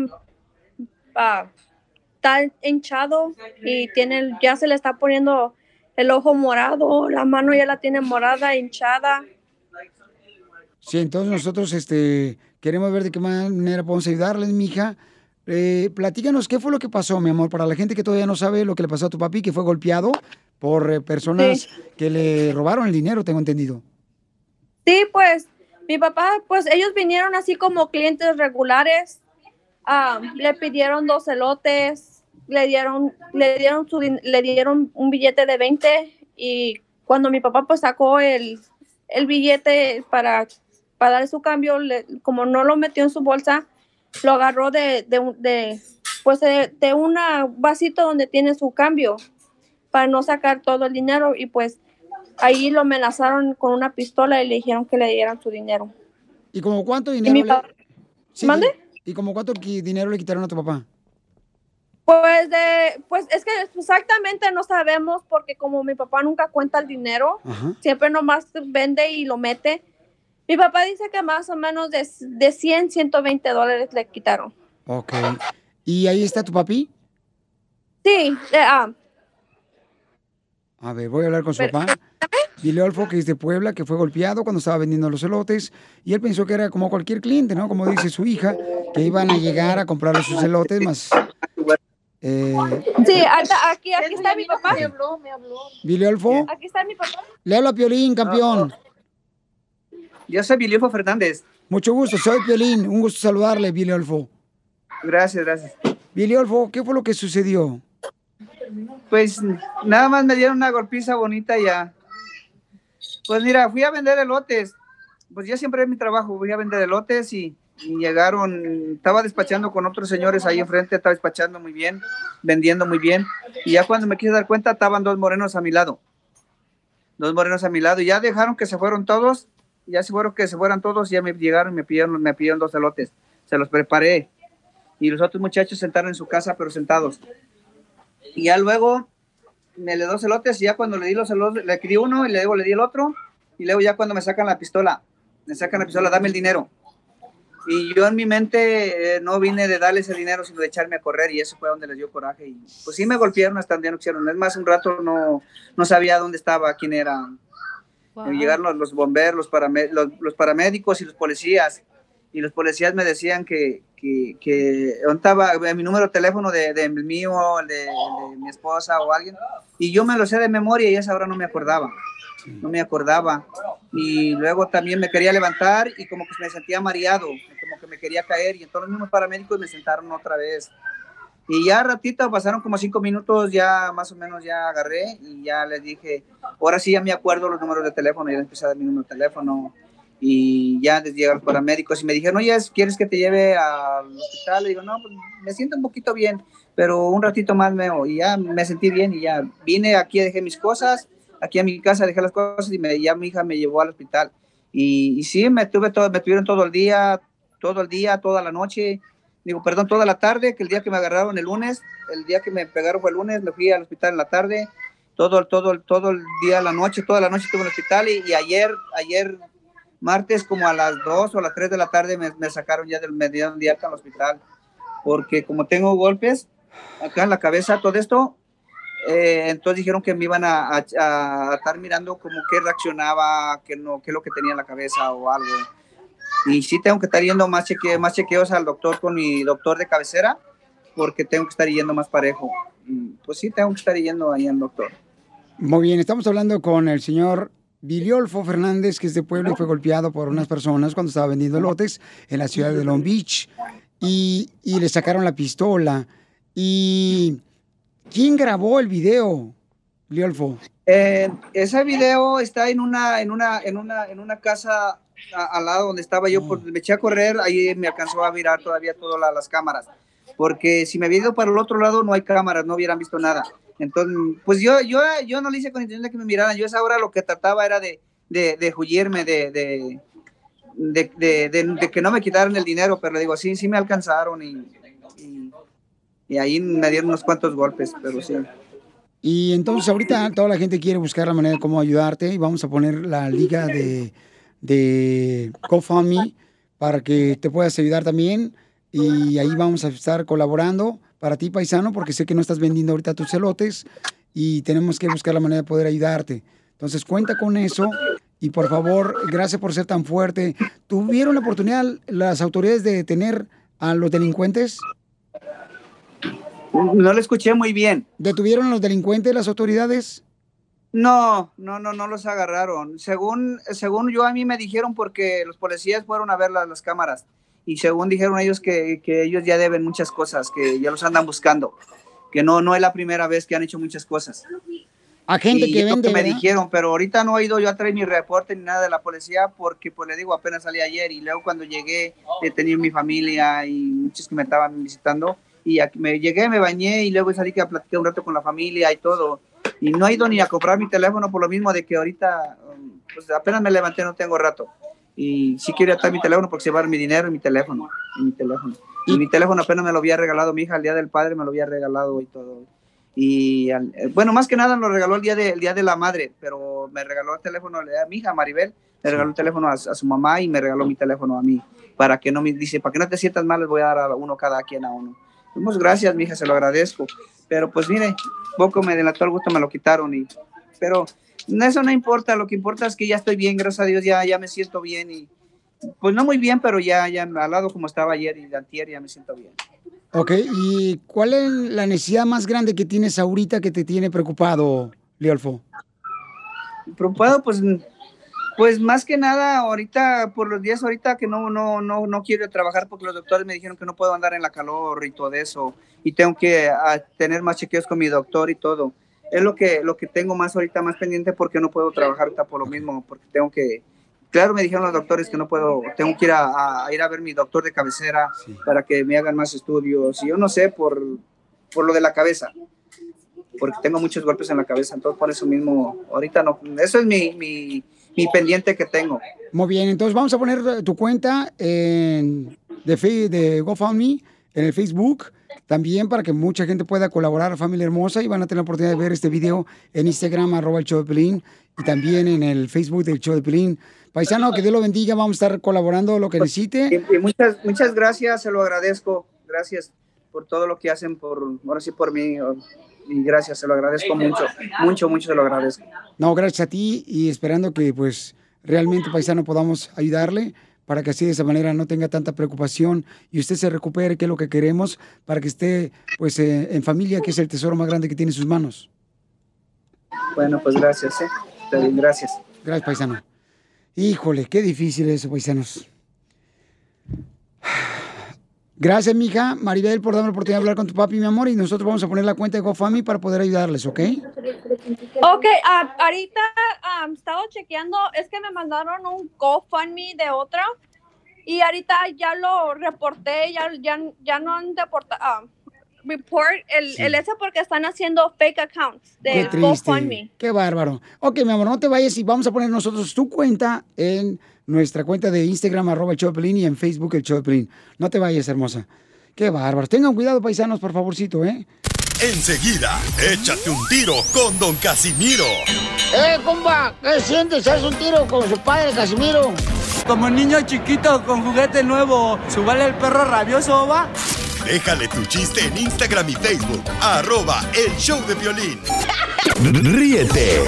ah, está hinchado y tiene, ya se le está poniendo el ojo morado, la mano ya la tiene morada, hinchada. Sí, entonces nosotros este, queremos ver de qué manera podemos ayudarles, mija. Eh, platícanos qué fue lo que pasó, mi amor, para la gente que todavía no sabe lo que le pasó a tu papi, que fue golpeado por eh, personas Sí. que le robaron el dinero, tengo entendido. Sí, pues mi papá, pues ellos vinieron así como clientes regulares, ah, le pidieron dos elotes, le dieron, le dieron su, le dieron un billete de 20 y cuando mi papá pues sacó el, el billete para, para dar su cambio, le- como no lo metió en su bolsa, lo agarró de, de, pues de, de un vasito donde tiene su cambio para no sacar todo el dinero y pues ahí lo amenazaron con una pistola y le dijeron que le dieran su dinero. ¿Y como cuánto dinero mi le... pa- Sí, ¿Mande? ¿Y como cuánto dinero le quitaron a tu papá? Pues de, pues es que exactamente no sabemos porque como mi papá nunca cuenta el dinero, Ajá. siempre nomás vende y lo mete. Mi papá dice que más o menos de, de 100, 120 dólares le quitaron. Ok. ¿Y ahí está tu papi? Sí, eh, ah, A ver, voy a hablar con su Pero- papá. Dile Olfo que es de Puebla, que fue golpeado cuando estaba vendiendo los elotes. Y él pensó que era como cualquier cliente, ¿no? Como dice su hija, que iban a llegar a comprarle sus elotes más. Eh, sí, aquí, aquí está mi papá. Me habló, me habló. Dile Olfo. Aquí está mi papá. Le habla Piolín, campeón. Yo soy Viliofo Fernández. Mucho gusto, soy Piolín. Un gusto saludarle, Billy Olfo. Gracias, gracias. Billy Olfo, ¿qué fue lo que sucedió? Pues nada más me dieron una golpiza bonita y ya. Pues mira, fui a vender elotes. Pues yo siempre es mi trabajo, fui a vender elotes y, y llegaron, estaba despachando con otros señores ahí enfrente, estaba despachando muy bien, vendiendo muy bien. Y ya cuando me quise dar cuenta, estaban dos morenos a mi lado. Dos morenos a mi lado. Y ya dejaron que se fueron todos. Ya se fueron que se fueran todos. Ya me llegaron, me pidieron, me pidieron dos elotes. Se los preparé. Y los otros muchachos sentaron en su casa, pero sentados. Y ya luego me le dos elotes y ya cuando le di los elotes, le di uno y luego le di el otro. Y luego ya cuando me sacan la pistola, me sacan la pistola, dame el dinero. Y yo en mi mente eh, no vine de darles el dinero, sino de echarme a correr y eso fue donde les dio coraje. Y pues sí me golpearon hasta donde no quisieron. Es más, un rato no, no sabía dónde estaba, quién era. Llegaron los, los bomberos, los, los paramédicos y los policías. Y los policías me decían que, que, que ¿dónde estaba mi número de teléfono de, de mío, de, de mi esposa o alguien. Y yo me lo sé de memoria y esa hora no me acordaba. No me acordaba. Y luego también me quería levantar y como que me sentía mareado, como que me quería caer. Y entonces los mismos paramédicos me sentaron otra vez. Y ya ratito, pasaron como cinco minutos, ya más o menos ya agarré y ya les dije, ahora sí ya me acuerdo los números de teléfono, y ya empecé a dar mi número de teléfono y ya les llegaron los paramédicos y me dijeron, oye, ¿quieres que te lleve al hospital? Le digo, no, pues me siento un poquito bien, pero un ratito más me y ya me sentí bien y ya vine aquí, dejé mis cosas, aquí a mi casa dejé las cosas y me, ya mi hija me llevó al hospital. Y, y sí, me, tuve todo, me tuvieron todo el día, todo el día, toda la noche, digo, perdón, toda la tarde, que el día que me agarraron el lunes, el día que me pegaron fue el lunes, me fui al hospital en la tarde, todo, todo, todo el día, la noche, toda la noche estuve en el hospital y, y ayer, ayer martes como a las 2 o las 3 de la tarde me, me sacaron ya del medio día al hospital, porque como tengo golpes acá en la cabeza, todo esto, eh, entonces dijeron que me iban a, a- a estar mirando como qué reaccionaba, qué, no, qué es lo que tenía en la cabeza o algo. Y sí tengo que estar yendo más, cheque, más chequeos al doctor con mi doctor de cabecera, porque tengo que estar yendo más parejo. Pues sí, tengo que estar yendo ahí al doctor. Muy bien, estamos hablando con el señor Viliolfo Fernández, que es de Puebla y fue golpeado por unas personas cuando estaba vendiendo lotes en la ciudad de Long Beach y, y le sacaron la pistola. ¿Y quién grabó el video, Viliolfo? Eh, ese video está en una, en una, en una, en una casa al lado donde estaba yo, pues, me eché a correr, ahí me alcanzó a mirar todavía todas la- las cámaras, porque si me hubiera ido para el otro lado no hay cámaras, no hubieran visto nada. Entonces, pues yo, yo, yo no le hice con intención de que me miraran, yo a esa hora lo que trataba era de, de, de huirme, de, de, de, que no me quitaran el dinero, pero le digo, sí, sí me alcanzaron y, y, y ahí me dieron unos cuantos golpes, pero sí. Y entonces ahorita toda la gente quiere buscar la manera de cómo ayudarte y vamos a poner la liga de, de GoFundMe para que te puedas ayudar también. Y ahí vamos a estar colaborando para ti, paisano, porque sé que no estás vendiendo ahorita tus celotes y tenemos que buscar la manera de poder ayudarte. Entonces cuenta con eso y por favor, gracias por ser tan fuerte. ¿Tuvieron la oportunidad las autoridades de detener a los delincuentes? No lo escuché muy bien. ¿Detuvieron a los delincuentes las autoridades? No, no, no, no los agarraron. Según, según yo a mí me dijeron porque los policías fueron a ver las, las cámaras y según dijeron ellos que, que ellos ya deben muchas cosas, que ya los andan buscando, que no, no es la primera vez que han hecho muchas cosas. A gente Y que vende, me ¿verdad? dijeron, pero ahorita no he ido yo a traer mi reporte ni nada de la policía porque, pues le digo, apenas salí ayer y luego cuando llegué he tenido mi familia y muchos que me estaban visitando y aquí me llegué, me bañé y luego salí que a platicar un rato con la familia y todo. Y no he ido ni a comprar mi teléfono por lo mismo de que ahorita, pues apenas me levanté, no tengo rato. Y sí quiero estar mi teléfono porque se va mi dinero y mi teléfono. Y mi teléfono. Y mi teléfono apenas me lo había regalado mi hija el día del padre, me lo había regalado y todo. Y al- eh, bueno, más que nada lo regaló el día de, el día de la madre, pero me regaló el teléfono a mi hija Maribel, le regaló el teléfono a, a su mamá y me regaló mi teléfono a mí, para que no me dice, para que no te sientas mal, les voy a dar a uno cada quien a uno. Muchas gracias, mi hija, se lo agradezco. Pero pues mire, poco me delató el gusto, me lo quitaron y, pero eso no importa, lo que importa es que ya estoy bien, gracias a Dios, ya, ya me siento bien y, pues no muy bien, pero ya, ya al lado como estaba ayer y antier ya me siento bien. Ok, ¿y cuál es la necesidad más grande que tienes ahorita que te tiene preocupado, Leolfo? preocupado pues pues más que nada ahorita por los días ahorita que no no no no quiero trabajar porque los doctores me dijeron que no puedo andar en la calor y todo eso y tengo que ah, tener más chequeos con mi doctor y todo es lo que lo que tengo más ahorita más pendiente porque no puedo trabajar ahorita por lo mismo porque tengo que claro me dijeron los doctores que no puedo tengo que ir a, a ir a ver mi doctor de cabecera para que me hagan más estudios. Y yo no sé por por lo de la cabeza porque tengo muchos golpes en la cabeza, entonces por eso mismo, ahorita no, eso es mi, mi, mi pendiente que tengo. Muy bien, entonces vamos a poner tu cuenta en, de, de GoFundMe en el Facebook también para que mucha gente pueda colaborar, familia hermosa, y van a tener la oportunidad de ver este video en Instagram, arroba el show de Pelín, y también en el Facebook del show de Pelín. Paisano, que Dios lo bendiga, vamos a estar colaborando lo que necesite. Y, y muchas, muchas gracias, se lo agradezco, gracias por todo lo que hacen por, ahora sí por mí, y gracias, se lo agradezco mucho, mucho, mucho se lo agradezco. No, gracias a ti y esperando que pues realmente, paisano, podamos ayudarle para que así de esa manera no tenga tanta preocupación y usted se recupere, que es lo que queremos, para que esté pues eh, en familia, que es el tesoro más grande que tiene en sus manos. Bueno, pues gracias, ¿eh? Está bien, gracias. Gracias, paisano. Híjole, qué difícil eso, paisanos. Gracias, mija Maribel, por darme la oportunidad de hablar con tu papi, mi amor, y nosotros vamos a poner la cuenta de GoFundMe para poder ayudarles, ¿ok? Ok, ah, ahorita ah, he estado chequeando, es que me mandaron un GoFundMe de otra y ahorita ya lo reporté, ya, ya, ya no han deportado, report el, el ese porque están haciendo fake accounts de. GoFundMe. Qué bárbaro. Ok, mi amor, no te vayas y vamos a poner nosotros tu cuenta en nuestra cuenta de Instagram, arroba el show de Pelín, y en Facebook el show de Pelín. No te vayas, hermosa. Qué bárbaro. Tengan cuidado, paisanos, por favorcito, ¿eh? Enseguida, échate un tiro con Don Casimiro. ¡Eh, compa! ¿Qué sientes? ¿Haz un tiro con su padre, Casimiro? Como niño chiquito con juguete nuevo, ¿subale el perro rabioso, va? Déjale tu chiste en Instagram y Facebook, arroba el show de violín. Ríete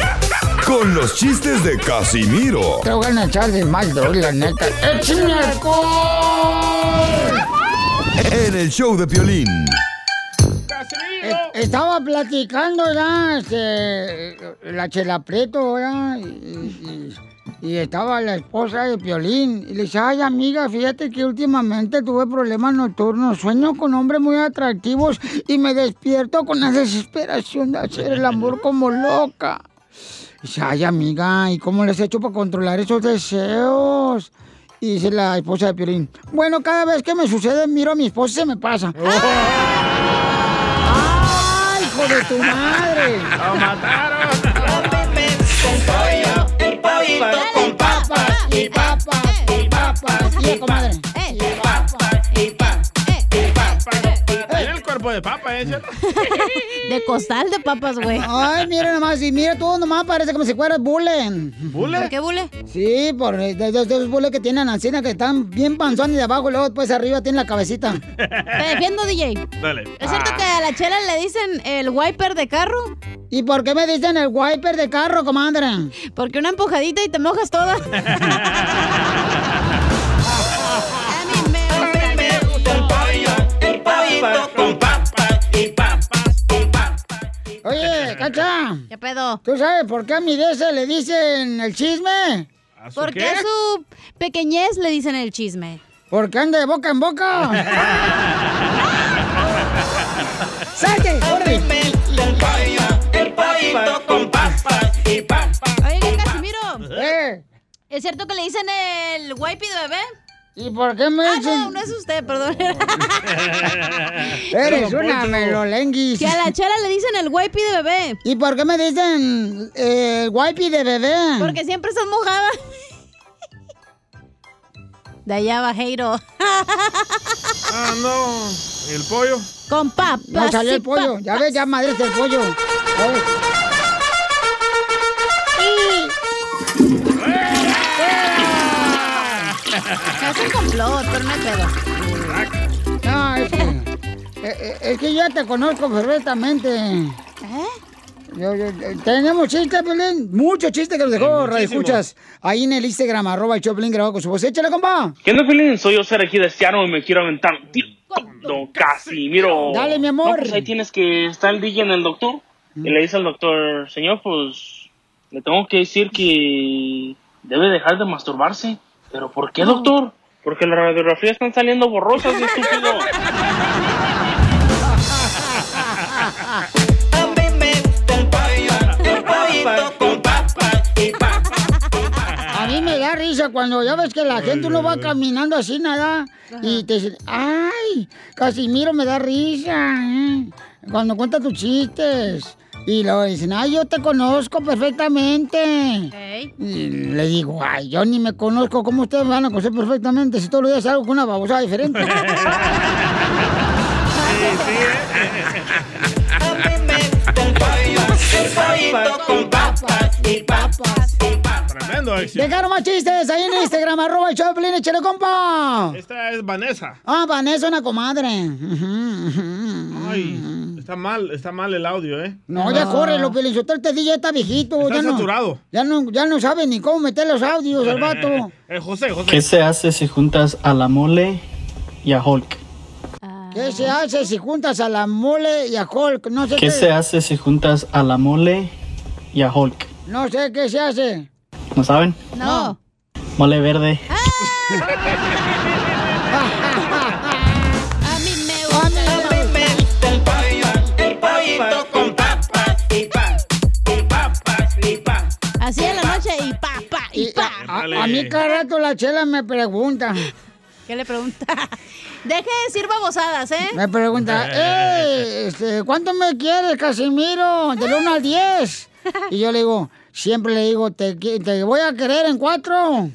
con los chistes de Casimiro Te voy a echar de mal, la neta. ¡Échame alcohol! en el show de violín. ¡Casimiro! Eh, estaba platicando ya, este, la chela Prieto, ya, y, y- y estaba la esposa de Piolín. Y le dice, ay, amiga, fíjate que últimamente tuve problemas nocturnos. Sueño con hombres muy atractivos y me despierto con la desesperación de hacer el amor como loca. Dice, ay, amiga, ¿y cómo les he hecho para controlar esos deseos? Y dice la esposa de Piolín, bueno, cada vez que me sucede, miro a mi esposa y se me pasa. ¡Ay, hijo de tu madre! ¡Lo mataron! Comadre. Tiene el cuerpo de papa, ¿eh? De costal de papas, güey. Ay, mira nomás, y mira tú nomás, parece como si fueras bule. ¿Bule? ¿Por qué bule? Sí, por de, de- de esos bules que tienen ancina que están bien panzones de abajo y luego después arriba tiene la cabecita. Te defiendo, DJ. Dale. ¿Es cierto que a la chela le dicen el wiper de carro? ¿Y por qué me dicen el wiper de carro, comadre? Porque una empujadita y te mojas toda. El pollito con papas y papas y papas. Oye, Cacha. ¿Qué pedo? ¿Tú sabes por qué a mi de ese le dicen el chisme? Porque a su pequeñez le dicen el chisme. Porque anda de boca en boca. ¡Salte! ¡Corre! El pollo, el pollito con papas y papas. Oye, Casimiro. ¿Eh? ¿Es cierto que le dicen el wipey de bebé? ¿Y por qué me Ah, dicen? no, no es usted, perdón. Eres una melolenguis. Que a la chela le dicen el wipey de bebé. ¿Y por qué me dicen eh, el wipey de bebé? Porque siempre estás mojada. De allá va Jairo. Ah, no. ¿El pollo? Con papas. No salió y el pollo. Ya ves, ya madre el pollo. Ay. Es un complot, pero no hay pedo. No, es que, eh, eh, es que yo te conozco perfectamente. ¿Eh? Yo- yo- tenemos chistes, Pelín. Muchos chistes que nos dejó Radio Escuchas ahí en el Instagram, arroba el Choplin grabado con su voz. Échale, compa. ¿Qué onda, Felín? Soy yo, ser aquí de Seattle y me quiero aventar Don Casimiro. Dale, mi amor. No, pues ahí tienes que estar el DJ en el doctor. Y le dice al doctor, señor, pues le tengo que decir que debe dejar de masturbarse. ¿Pero por qué, doctor? Porque las radiografías están saliendo borrosas, estúpido. A mí me da risa cuando ya ves que la gente uno va caminando así, nada, y te dicen, ay, Casimiro me da risa, ¿eh? cuando cuenta tus chistes. Y luego dicen, ay, yo te conozco perfectamente. Y le digo, ay, yo ni me conozco, ¿cómo ustedes me van a conocer perfectamente si todos los días salgo con una babosada diferente? El pollito con papas y papas y papas. Tremendo éxito. Dejaron más chistes ahí en Instagram, arroba el show de Piolín, échale, compa. Esta es Vanessa. Ah, Vanessa, una comadre. Ay, está mal, está mal el audio, ¿eh? No, ya corre, lo Piolín, este DJ ya está viejito. Está ya no, saturado. Ya no, ya no sabe ni cómo meter los audios, el vato. Eh, José, José. ¿Qué se hace si juntas a la mole y a Hulk? ¿Qué se hace si juntas a la mole y a Hulk? No sé ¿Qué se hace si juntas a la mole y a Hulk? No sé qué se hace. ¿No saben? No. Mole verde. El Así en la noche y pa, pa, y pa. A, a mí cada rato la chela me pregunta. ¿Qué le pregunta? Deje de decir babosadas, ¿eh? Me pregunta, eh, este, ¿cuánto me quieres, Casimiro? Del 1 al 10. Y yo le digo, siempre le digo, te, te voy a querer en 4.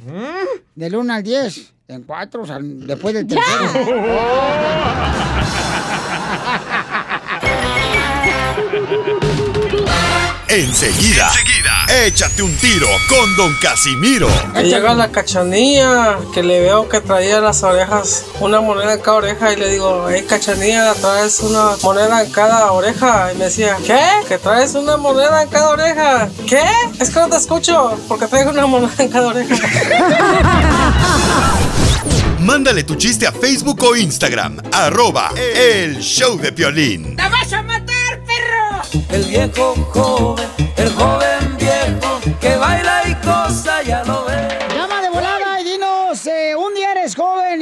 Del 1 al 10. En 4, o sea, después del tercero. Enseguida, échate un tiro con Don Casimiro. Llega la cachanilla, que le veo que traía las orejas, una moneda en cada oreja, y le digo, hey cachanilla, traes una moneda en cada oreja. Y me decía, ¿qué? ¿Que traes una moneda en cada oreja? ¿Qué? Es que no te escucho, porque traigo una moneda en cada oreja. Mándale tu chiste a Facebook o Instagram, arroba el show de Piolín. ¡La vas a matar! El viejo joven, el joven que baila y cosa ya lo ves. Llama de volada y dinos, eh, un día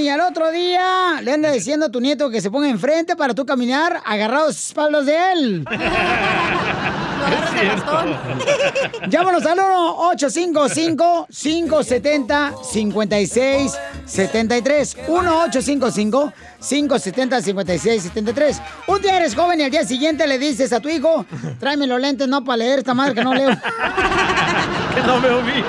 y al otro día le anda diciendo a tu nieto que se ponga enfrente para tú caminar agarrados espaldas de él. Llámanos al 1-855-570-5673. 1-855-570-5673. Un día eres joven y al día siguiente le dices a tu hijo, tráeme los lentes no para leer esta madre que no leo. Que no veo bien.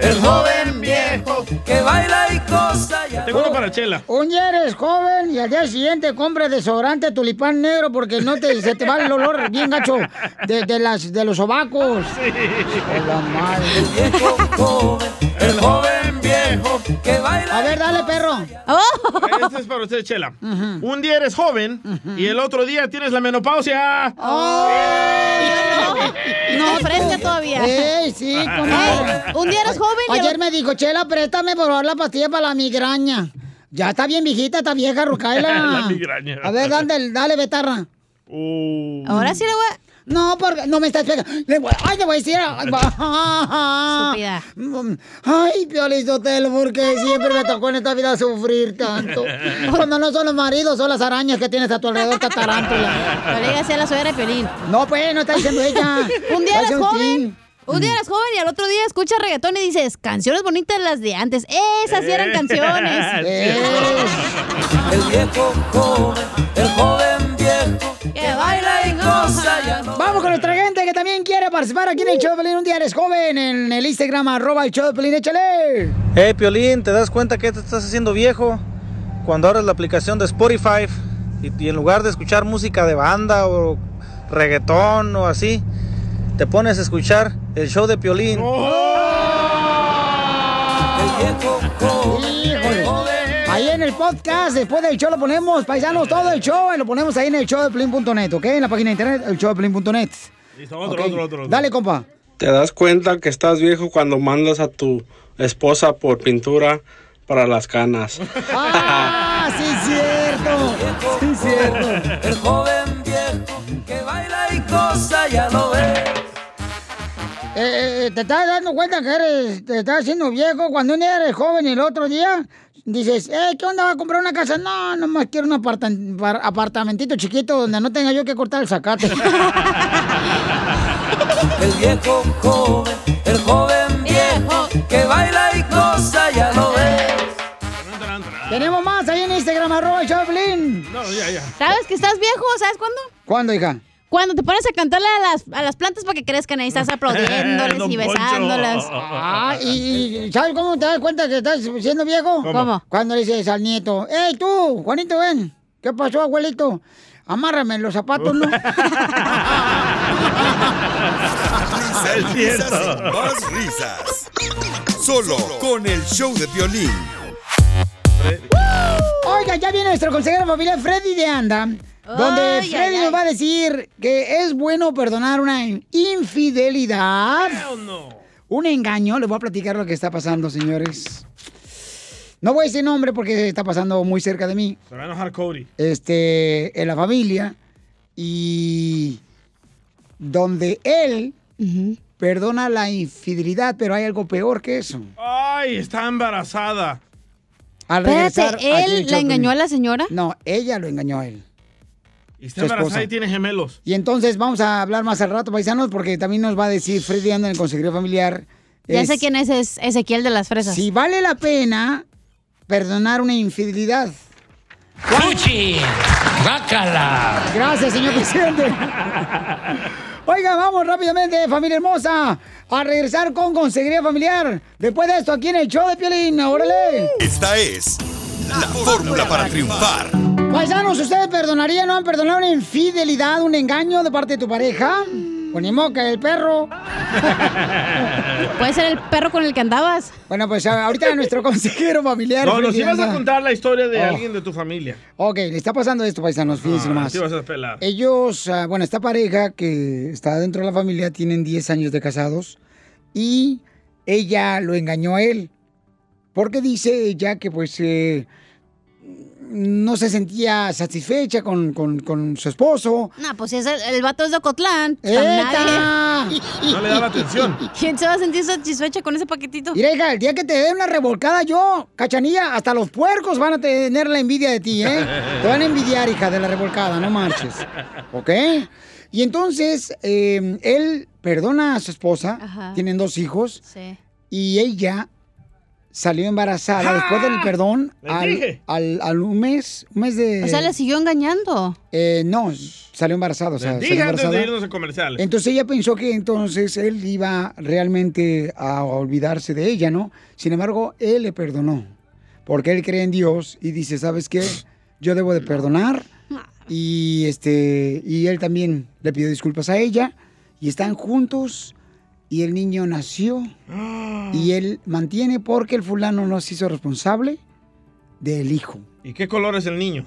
El joven viejo que baila y cosa ya Tengo uno para Chela. Un día eres joven y al día siguiente compra desodorante tulipán negro porque no te, se te va el olor bien gacho de, de las, de los sobacos. Hola, madre. El joven viejo que baila. A ver, dale, perro. Este es para usted, Chela. Un día eres joven y el otro día tienes la menopausia. No, todavía. Ey, sí. Ey, un día eres joven Ayer me dijo, Chela, préstame por favor la pastilla para la migraña. Ya está bien viejita, está vieja, Rucaila. La migraña. A ver, dale, dale, betarra. Ahora sí le voy a... No, porque no me estás pegando. Ay, le voy a decir. Estúpida. Ay, Piolizotelo, porque siempre me tocó en esta vida sufrir tanto. Cuando no son los maridos, son las arañas que tienes a tu alrededor, tarántula. No le digas así a la suegra de Piolín. No, pues, no está diciendo ella. Un día eres joven. Un día eres joven y al otro día escuchas reggaetón y dices, canciones bonitas las de antes. Esas sí eran Eh. canciones. El viejo joven, el joven viejo cosa ya lo Vamos con nuestra gente que también quiere participar aquí en el show de Pelín. Un día eres joven en el Instagram, arroba el show de Pelín. Échale. Hey, Piolín, ¿te das cuenta que te estás haciendo viejo? Cuando abres la aplicación de Spotify y, y en lugar de escuchar música de banda o reggaetón o así, te pones a escuchar el show de Piolín. Híjole. El podcast, después del show lo ponemos, paisanos, todo el show, y lo ponemos ahí en el show de Pelín.net, ¿ok? En la página de internet, el show de Pelín.net. Listo, otro, Ok. otro, otro, otro. Dale, compa. ¿Te das cuenta que estás viejo cuando mandas a tu esposa por pintura para las canas? ¡Ah, sí, cierto! Sí, cierto. El joven viejo que baila y cosa ya lo ves. Eh, eh, ¿Te estás dando cuenta que eres, te estás haciendo viejo cuando un día eres joven y el otro día dices, eh, ¿qué onda? ¿Va a comprar una casa? No, nomás quiero un aparta- par- apartamentito chiquito donde no tenga yo que cortar el zacate. El viejo joven, el joven viejo que baila y cosa ya lo ves. Tenemos más ahí en Instagram, arroba Pelín. No, ya, ya. ¿Sabes que estás viejo? ¿Sabes cuándo? ¿Cuándo, hija? Cuando te pones a cantarle a las, a las plantas para que crezcan ahí, estás aplaudiéndoles y besándolas. Ah, y, y ¿sabes cómo te das cuenta que estás siendo viejo? ¿Cómo? Cuando le dices al nieto, ¡Ey, tú, Juanito, ven! ¿Qué pasó, abuelito? Amárrame los zapatos, ¿no? Risas, risas más risas. Solo con el show de violín. Oiga, ya viene nuestro consejero familiar Freddy de Anda, donde Ay, Freddy ay, nos va a decir que es bueno perdonar una infidelidad. Un engaño. Les voy a platicar lo que está pasando, señores. No voy a decir nombre porque está pasando muy cerca de mí. Se va a enojar Cody. este, en la familia y donde él perdona la infidelidad, pero hay algo peor que eso. Ay, está embarazada. Al Espérate, regresar ¿él el la engañó a la señora? No, ella lo engañó a él. Y está embarazada y tiene gemelos. Y entonces vamos a hablar más al rato, paisanos, porque también nos va a decir Freddy Anda en el consejería familiar. Ya es sé quién es, es Ezequiel de las fresas. Si vale la pena perdonar una infidelidad. ¡Fuchi! ¡Bácala! Gracias, señor presidente. Oiga, vamos rápidamente, familia hermosa, a regresar con Consejería Familiar. Después de esto, aquí en el show de Piolín, órale. Esta es la fórmula para triunfar. Paisanos, ¿ustedes perdonarían o han perdonado una infidelidad, un engaño de parte de tu pareja? Pues ni modo que el perro. Puede ser el perro con el que andabas. Bueno, pues ahorita nuestro consejero familiar. No, nos ibas a contar la historia de Oh. alguien de tu familia. Ok, le está pasando esto, paisanos, fíjense Ah, nomás. te ibas a pelar. Ellos, ah, bueno, esta pareja que está dentro de la familia tienen 10 años de casados y ella lo engañó a él. Porque dice ella que pues eh, no se sentía satisfecha con, con- con su esposo. No, pues si es el, el vato es de Ocotlán. ¡Eta! nadie- No le daba atención. ¿Quién se va a sentir satisfecha con ese paquetito? Mira, hija, el día que te dé una revolcada yo, cachanilla, hasta los puercos van a tener la envidia de ti, ¿eh? Te van a envidiar, hija, de la revolcada, no marches. ¿Ok? Y entonces, eh, él perdona a su esposa, Ajá. tienen dos hijos, Sí. y ella salió embarazada después del perdón al, al- al un mes, un mes de... O sea, le siguió engañando. Eh, no, salió embarazada, o sea, Les salió antes de embarazada. irnos a comerciales. Entonces ella pensó que entonces él iba realmente a olvidarse de ella, ¿no? Sin embargo, él le perdonó, porque él cree en Dios y dice, ¿sabes qué? Yo debo de perdonar y este y él también le pidió disculpas a ella y están juntos y el niño nació y él mantiene porque el fulano no se hizo responsable del hijo. ¿Y qué color es el niño?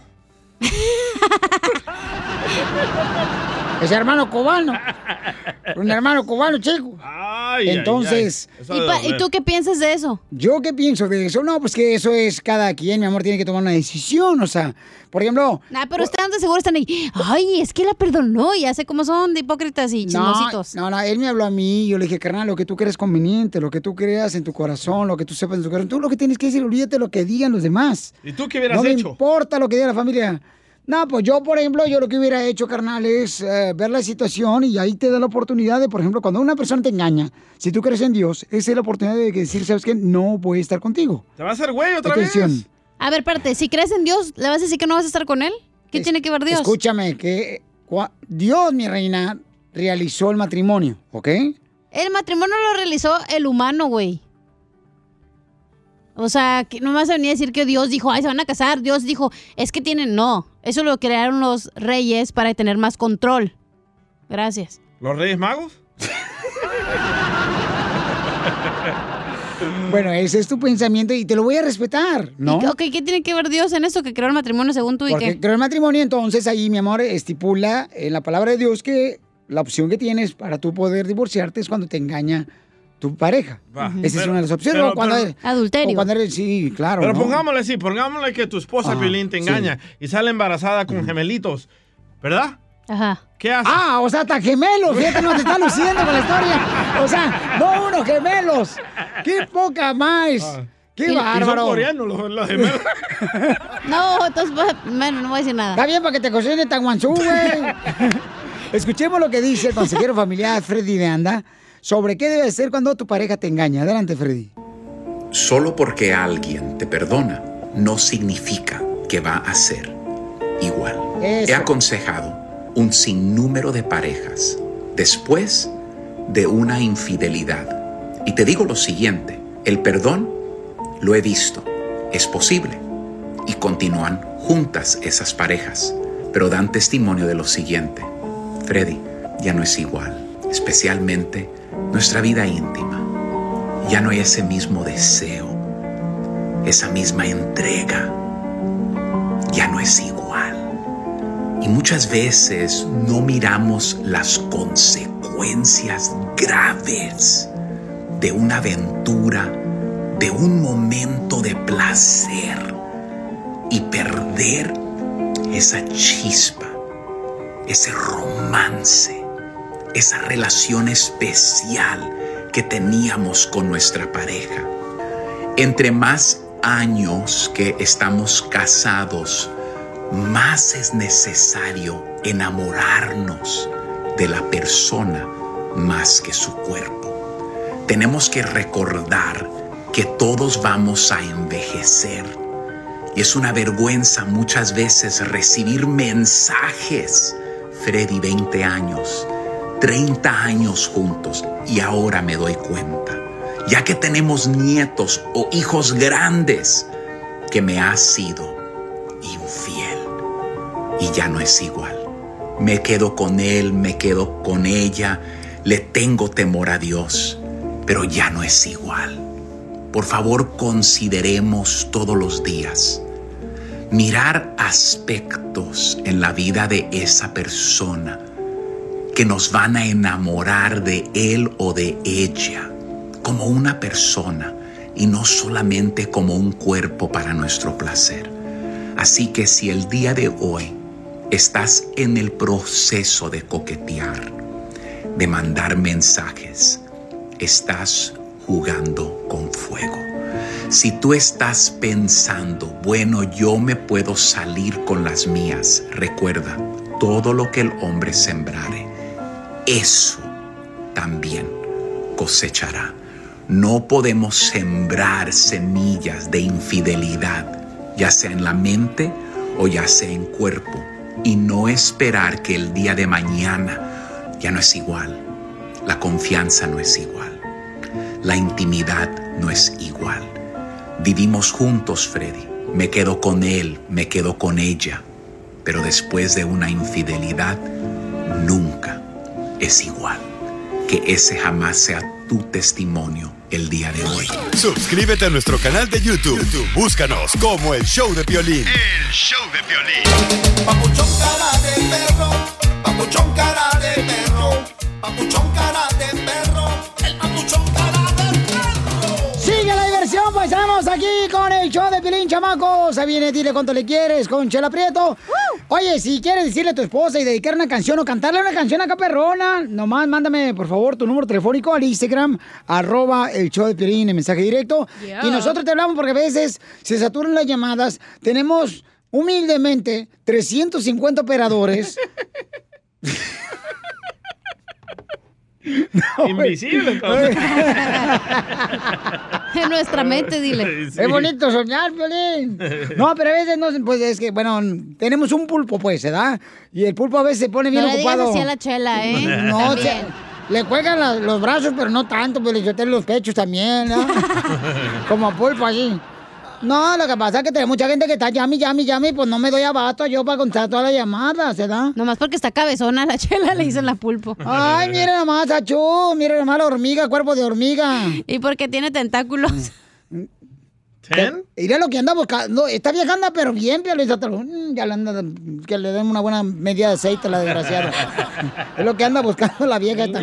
Es hermano cubano. Un hermano cubano, chico. Ay, Entonces. ay, ay. ¿Y tú qué piensas de eso? ¿Yo qué pienso de eso? No, pues que eso es cada quien, mi amor, tiene que tomar una decisión. O sea, por ejemplo. Nah, pero ustedes de seguro están ahí. Ay, es que la perdonó. Ya sé cómo son de hipócritas y No, chismositos. no, no, él me habló a mí, yo le dije, carnal, lo que tú crees conveniente, lo que tú creas en tu corazón, lo que tú sepas en tu corazón, tú lo que tienes que decir, olvídate lo que digan los demás. ¿Y tú qué hubieras no hecho? me importa lo que diga la familia. No, pues yo, por ejemplo, yo lo que hubiera hecho, carnal, es eh, ver la situación y ahí te da la oportunidad de, por ejemplo, cuando una persona te engaña, si tú crees en Dios, esa es la oportunidad de decir, ¿sabes qué? No voy a estar contigo. ¿Te va a hacer güey otra ¿Qué vez? A ver, espérate. Si crees en Dios, ¿le vas a decir que no vas a estar con él? ¿Qué tiene que ver Dios? Escúchame, que cua- Dios, mi reina, realizó el matrimonio, ¿ok? El matrimonio lo realizó el humano, güey. O sea, que no me vas a venir a decir que Dios dijo, ay, se van a casar. Dios dijo, es que tienen, no. Eso lo crearon los reyes para tener más control. Gracias. ¿Los Reyes Magos? Bueno, ese es tu pensamiento y te lo voy a respetar, ¿no? Y- ok, ¿qué tiene que ver Dios en esto que creó el matrimonio según tú y Porque qué? creo el matrimonio, entonces ahí, mi amor, estipula en la palabra de Dios que la opción que tienes para tú poder divorciarte es cuando te engaña tu pareja. Va. Esa es una de las opciones. pero- o cuando pero- eres- o cuando eres- sí, claro. Pero ¿no? pongámosle así, pongámosle que tu esposa Ajá, Piolín te sí. engaña y sale embarazada con gemelitos, ¿verdad? Ajá. ¿Qué haces? Ah, o sea, hasta gemelos, fíjate, no te está luciendo con la historia. O sea, no unos gemelos. ¡Qué poca más! ¡Qué Y- son bárbaro! coreanos los, los gemelos. No, entonces, bueno, no voy a decir nada. Está bien para que te cocine Taguanzú, güey. Escuchemos lo que dice el consejero familiar Freddy de Anda sobre qué debe hacer cuando tu pareja te engaña. Adelante, Freddy. Solo porque alguien te perdona no significa que va a ser igual. Eso. He aconsejado un sinnúmero de parejas después de una infidelidad. Y te digo lo siguiente, el perdón lo he visto, es posible. Y continúan juntas esas parejas, pero dan testimonio de lo siguiente. Freddy, ya no es igual, especialmente nuestra vida íntima. Ya no hay ese mismo deseo, esa misma entrega. Ya no es igual. Y muchas veces no miramos las consecuencias graves de una aventura, de un momento de placer y perder esa chispa, ese romance, esa relación especial que teníamos con nuestra pareja. Entre más años que estamos casados, más es necesario enamorarnos de la persona más que su cuerpo. Tenemos que recordar que todos vamos a envejecer. Y es una vergüenza muchas veces recibir mensajes. Freddy, 20 años, 30 años juntos y ahora me doy cuenta, ya que tenemos nietos o hijos grandes, que me has sido infiel y ya no es igual. Me quedo con él, me quedo con ella, le tengo temor a Dios, pero ya no es igual. Por favor, consideremos todos los días mirar aspectos en la vida de esa persona que nos van a enamorar de él o de ella como una persona y no solamente como un cuerpo para nuestro placer. Así que si el día de hoy estás en el proceso de coquetear, de mandar mensajes, estás jugando con fuego. Si tú estás pensando, bueno, yo me puedo salir con las mías, recuerda, todo lo que el hombre sembrare, eso también cosechará. No podemos sembrar semillas de infidelidad, ya sea en la mente o ya sea en cuerpo, y no esperar que el día de mañana ya no es igual. La confianza no es igual. La intimidad no es igual. Vivimos juntos, Freddy. Me quedo con él, me quedo con ella. Pero después de una infidelidad, nunca es igual. Que ese jamás sea tu testimonio el día de hoy. Suscríbete a nuestro canal de YouTube. YouTube, Búscanos como el show de violín. El show de violín. Papuchón cara de perro, papuchón cara de perro, papuchón cara de aquí con el show de Pilín Chamaco. Se viene, dile cuánto le quieres con Chela Prieto. Oye, si quieres decirle a tu esposa y dedicar una canción o cantarle una canción acá perrona, nomás mándame, por favor, tu número telefónico al Instagram, arroba el show de Pilín en mensaje directo. Yeah. Y nosotros te hablamos porque a veces se saturan las llamadas. Tenemos humildemente 350 operadores. Invisible, entonces. En nuestra mente, dile. Es bonito soñar, Violín. No, pero a veces no, pues es que, bueno, tenemos un pulpo, pues, ¿verdad? Y el pulpo a veces se pone bien No ocupado. a la chela, ¿eh? No, se- le cuelgan la- los brazos, pero no tanto, pues yo tengo los pechos también, ¿no? Como pulpo así. No, lo que pasa es que tenemos mucha gente que está llame, llame, llame, pues no me doy abasto yo para contestar todas las llamadas, ¿verdad? Nomás porque está cabezona la chela, le dicen la pulpo. Ay, mira nomás, Achú, mira nomás la hormiga, cuerpo de hormiga. Y porque tiene tentáculos. ¿Ten? Mira lo que anda buscando. Esta vieja anda, pero bien. Mm, Ya le anda, que le den una buena medida de aceite a la desgraciada. es lo que anda buscando la vieja esta.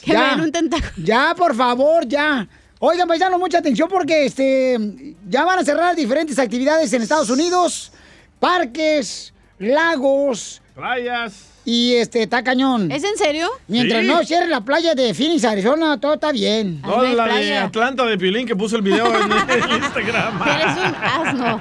Que le den un tentáculo. Ya, por favor, ya. Oigan, paisanos, mucha atención porque este ya van a cerrar diferentes actividades en Estados Unidos. Parques, lagos Playas. y este, está cañón. ¿Es en serio? Mientras Sí. no cierre la playa de Phoenix, Arizona, todo está bien. No, la de Atlanta de Piolín que puso el video en Instagram. Eres un asno.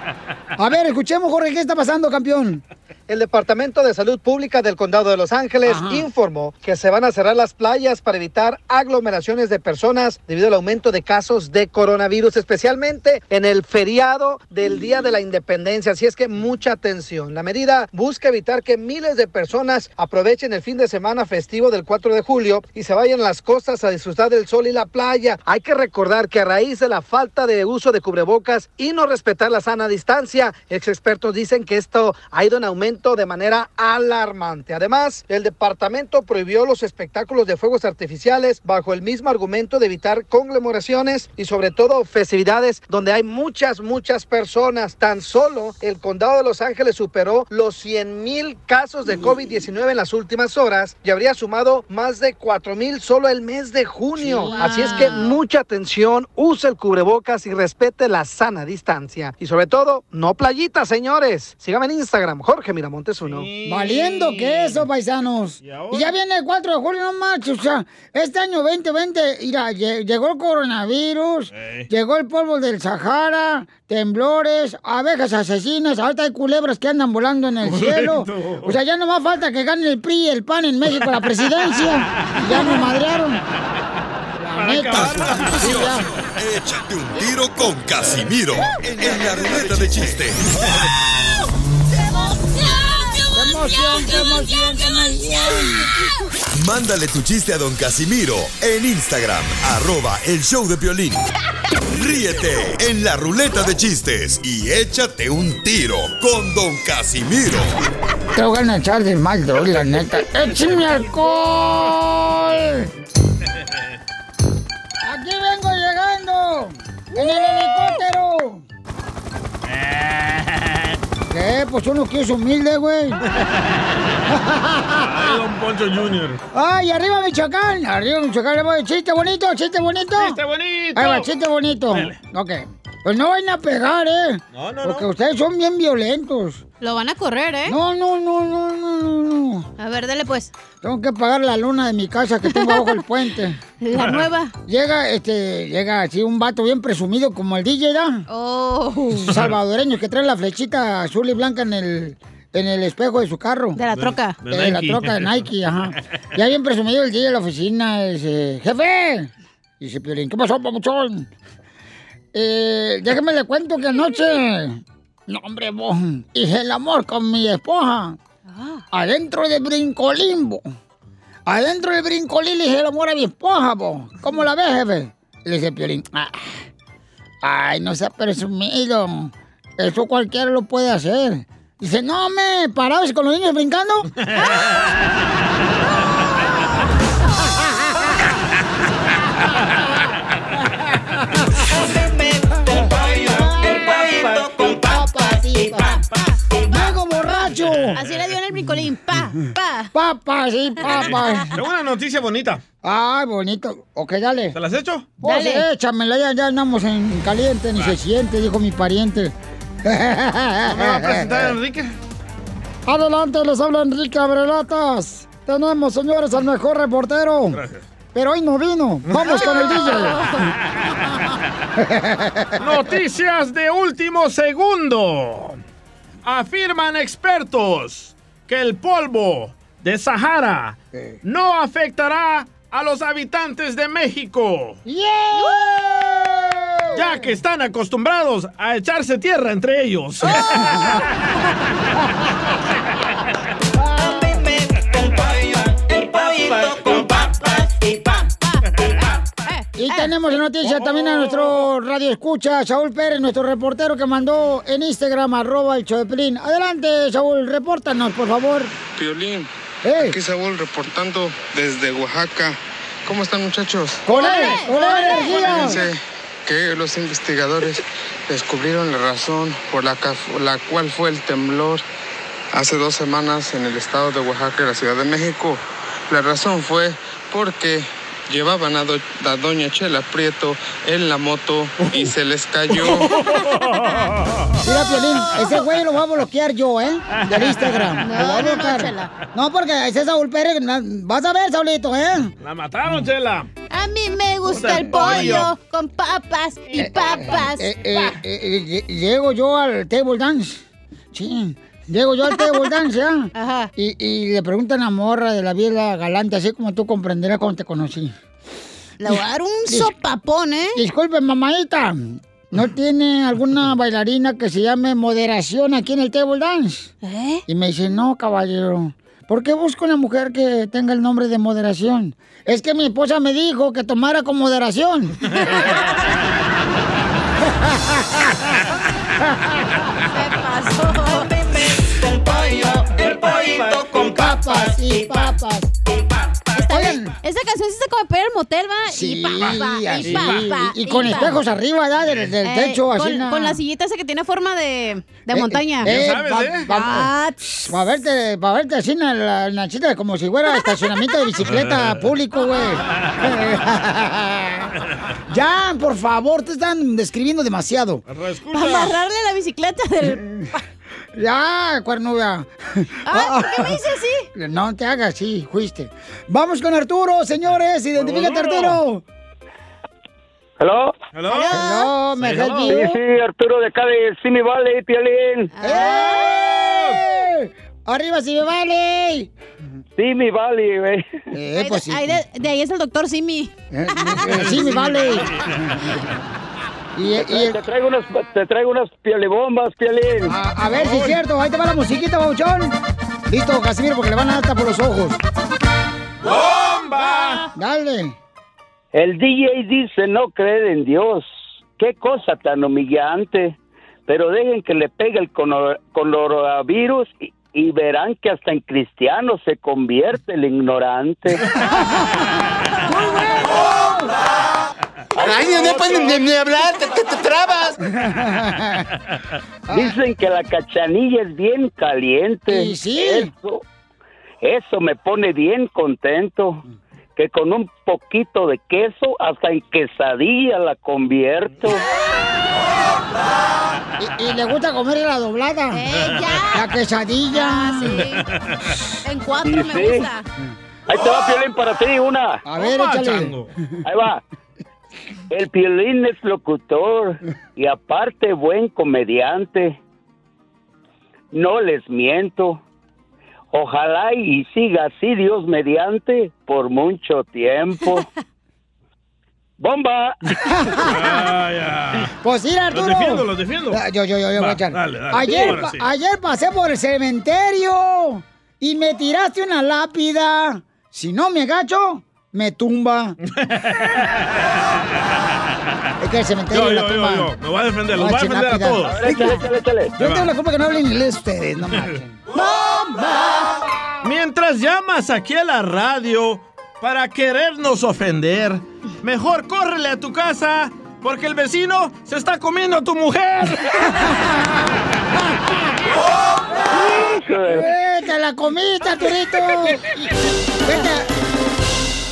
A ver, escuchemos, Jorge, ¿qué está pasando, campeón? El Departamento de Salud Pública del Condado de Los Ángeles informó que se van a cerrar las playas para evitar aglomeraciones de personas debido al aumento de casos de coronavirus, especialmente en el feriado del Día de la Independencia. Así es que mucha atención. La medida busca evitar que miles de personas aprovechen el fin de semana festivo del 4 de julio y se vayan a las costas a disfrutar del sol y la playa. Hay que recordar que a raíz de la falta de uso de cubrebocas y no respetar la sana distancia, ex expertos dicen que esto ha ido en aumento de manera alarmante. Además, el departamento prohibió los espectáculos de fuegos artificiales bajo el mismo argumento de evitar conglomeraciones y sobre todo festividades donde hay muchas, muchas personas. Tan solo el condado de Los Ángeles superó los 100 mil casos de COVID-19 en las últimas horas y habría sumado más de 4 mil solo el mes de junio. Así es que mucha atención, use el cubrebocas y respete la sana distancia. Y sobre todo, no playitas, señores. Síganme en Instagram, Jorge Miramontes uno. Valiendo que eso, paisanos. Y, ya viene el 4 de julio, no marches. O sea, este año 2020, mira, lle- llegó el coronavirus, llegó el polvo del Sahara, temblores, abejas asesinas, ahorita hay culebras que andan volando en el cielo. O sea, ya no más falta que gane el PRI y el PAN en México la presidencia. ya nos madrearon. La neta. Sí, ya. Échate un tiro con Casimiro en la ruleta de chiste. ¡Qué emoción, qué emoción, qué emoción! Mándale tu chiste a don Casimiro en Instagram, arroba el show de violín. Ríete en la ruleta de chistes y échate un tiro con don Casimiro. Tengo ganas de echar de mal, droga, la neta. ¡Échame alcohol! ¡Aquí vengo llegando! ¡En el helicóptero! ¿Qué? Pues uno que es humilde, güey. Ay, don Poncho Jr. ¡Ay, arriba Michoacán! Arriba Michoacán. ¡Chiste bonito, chiste bonito! ¡Chiste bonito! Ahí va, chiste bonito. Ok. Pues no vayan a pegar, ¿eh? No, no, Porque no. ustedes son bien violentos. Lo van a correr, ¿eh? No, no, no, no, no, no, no. A ver, dale pues. Tengo que pagar la luna de mi casa que tengo abajo el puente. La nueva. Llega, este, llega así un vato bien presumido como el DJ, ¿da? Oh. Salvadoreño que trae la flechita azul y blanca en el, en el espejo de su carro. De la troca. De, De la Nike. troca de Nike, ajá. Ya bien presumido el DJ de la oficina, dice, jefe. Dice Piolín, ¿qué pasó, papuchón? Eh, déjeme le cuento que anoche, no hombre, vos, hice el amor con mi esposa. Adentro de Brincolimbo. Adentro de Brincolín le hice el amor a mi esposa, vos. ¿Cómo la ves, jefe? Le dice Piolín, "Ah, ay, no sea presumido. Eso cualquiera lo puede hacer. Dice, no, me, parados con los niños brincando. Así le dio en el brincolín. Pa, pa. Papas, sí, papas. Tengo una noticia bonita. Ay, bonito. Ok, dale. ¿Te las he hecho? Pues Dale. échamela, ya, ya andamos en caliente, ni se siente, dijo mi pariente. ¿No me va a presentar Enrique? Adelante, les habla Enrique Abrelatas. Tenemos, señores, al mejor reportero. Gracias. Pero hoy no vino. Vamos con el DJ. Noticias de último segundo. Afirman expertos que el polvo de Sahara no afectará a los habitantes de México. Ya que están acostumbrados a echarse tierra entre ellos. Y tenemos en noticia también a nuestro radio escucha, Saúl Pérez, nuestro reportero que mandó en Instagram, arroba el Pelín. Adelante, Saúl, repórtanos, por favor. Piolín, Ey. aquí Saúl reportando desde Oaxaca. ¿Cómo están muchachos? ¡Con él! ¡Con él, energía! Fíjense que los investigadores descubrieron la razón por la, cual fue el temblor hace dos semanas en el estado de Oaxaca y la Ciudad de México. La razón fue porque llevaban a, do- a doña Chela Prieto en la moto y se les cayó. Mira, Piolín, ese güey lo voy a bloquear yo, ¿eh? Del Instagram. No, lo voy a no, no. No, porque ese Saúl Pérez, vas a ver, Saulito, ¿eh? La mataron, Chela. A mí me gusta el pollo con papas y papas. Eh, eh, eh, eh, llego yo al table dance. Sí. Llego yo al table dance, ¿ya? Y, y le preguntan a morra de la vida galante, así como tú comprenderás cuando te conocí. Le voy a dar un Dis- sopapón, ¿eh? Disculpe, mamadita. ¿No tiene alguna bailarina que se llame Moderación aquí en el table dance? ¿Eh? Y me dice, no, caballero. ¿Por qué busco una mujer que tenga el nombre de moderación? Es que mi esposa me dijo que tomara con moderación. El papas y papas. Bien. Esa canción sí se como para ir al motel, va. Sí, y papá, y así, papá. y- y con espejos arriba, ¿verdad? Del- del techo, así, Con, na. con la sillita esa que tiene forma de, de Eh, montaña. eh, va- va- Para verte, para verte así en la, en la chita, como si fuera estacionamiento de bicicleta público, güey. ya, por favor, te están describiendo demasiado. Para amarrarle la bicicleta del... Ya, cuernuda. Ay, ¿por qué me dice así? No te hagas así, fuiste. Vamos con Arturo, señores. Identifícate, Arturo. ¿Hello? ¿Hello? Hello, me Sí, sí, Arturo de acá de Simi Valley, Piolín. ¡Eh! ¡Arriba, si me vale! Simi Valley, güey. Eh, pues sí. Ahí de, de ahí es el doctor Simi. Eh, sí, me vale. Y, y el- Te traigo unas, te traigo unas piolibombas, Piolín. a, a ver si es cierto. Ahí te va la musiquita, bauchón. Listo, Casimiro, porque le van a dar hasta por los ojos. ¡Bomba! Dale. El DJ dice no creer en Dios. Qué cosa tan humillante. Pero dejen que le pegue el coronavirus y, y verán que hasta en cristiano se convierte el ignorante. Ay, no pueden ni, ni hablar, te, te- te trabas. Dicen que la cachanilla es bien caliente. Y sí. Eso, eso me pone bien contento. Que con un poquito de queso hasta en quesadilla la convierto. Y, y le gusta comer la doblada. La quesadilla. En cuatro Sí, me sí. gusta. Ahí te va Piolín para ti, una. A ver, échale. Ahí va. El Piolín es locutor y aparte buen comediante. No les miento. Ojalá y siga así Dios mediante por mucho tiempo. ¡Bomba! Pues sí, Arturo. Los defiendo, los defiendo. Ah, Yo, yo, yo, yo voy Va, a echar. dale, dale. Ayer, Ahora pa- sí. ayer pasé por el cementerio y me tiraste una lápida. Si no me agacho, me tumba. es que el cementerio Yo, la yo, yo, tumba. yo. Me voy a defender, los voy a defender a todos. A ver, échale, échale, échale. Yo tengo la culpa que no hablen inglés ustedes, no marchen. Mientras llamas aquí a la radio para querernos ofender, mejor córrele a tu casa porque el vecino se está comiendo a tu mujer. ¡Vete, la comiste, Arturito! ¡Vete!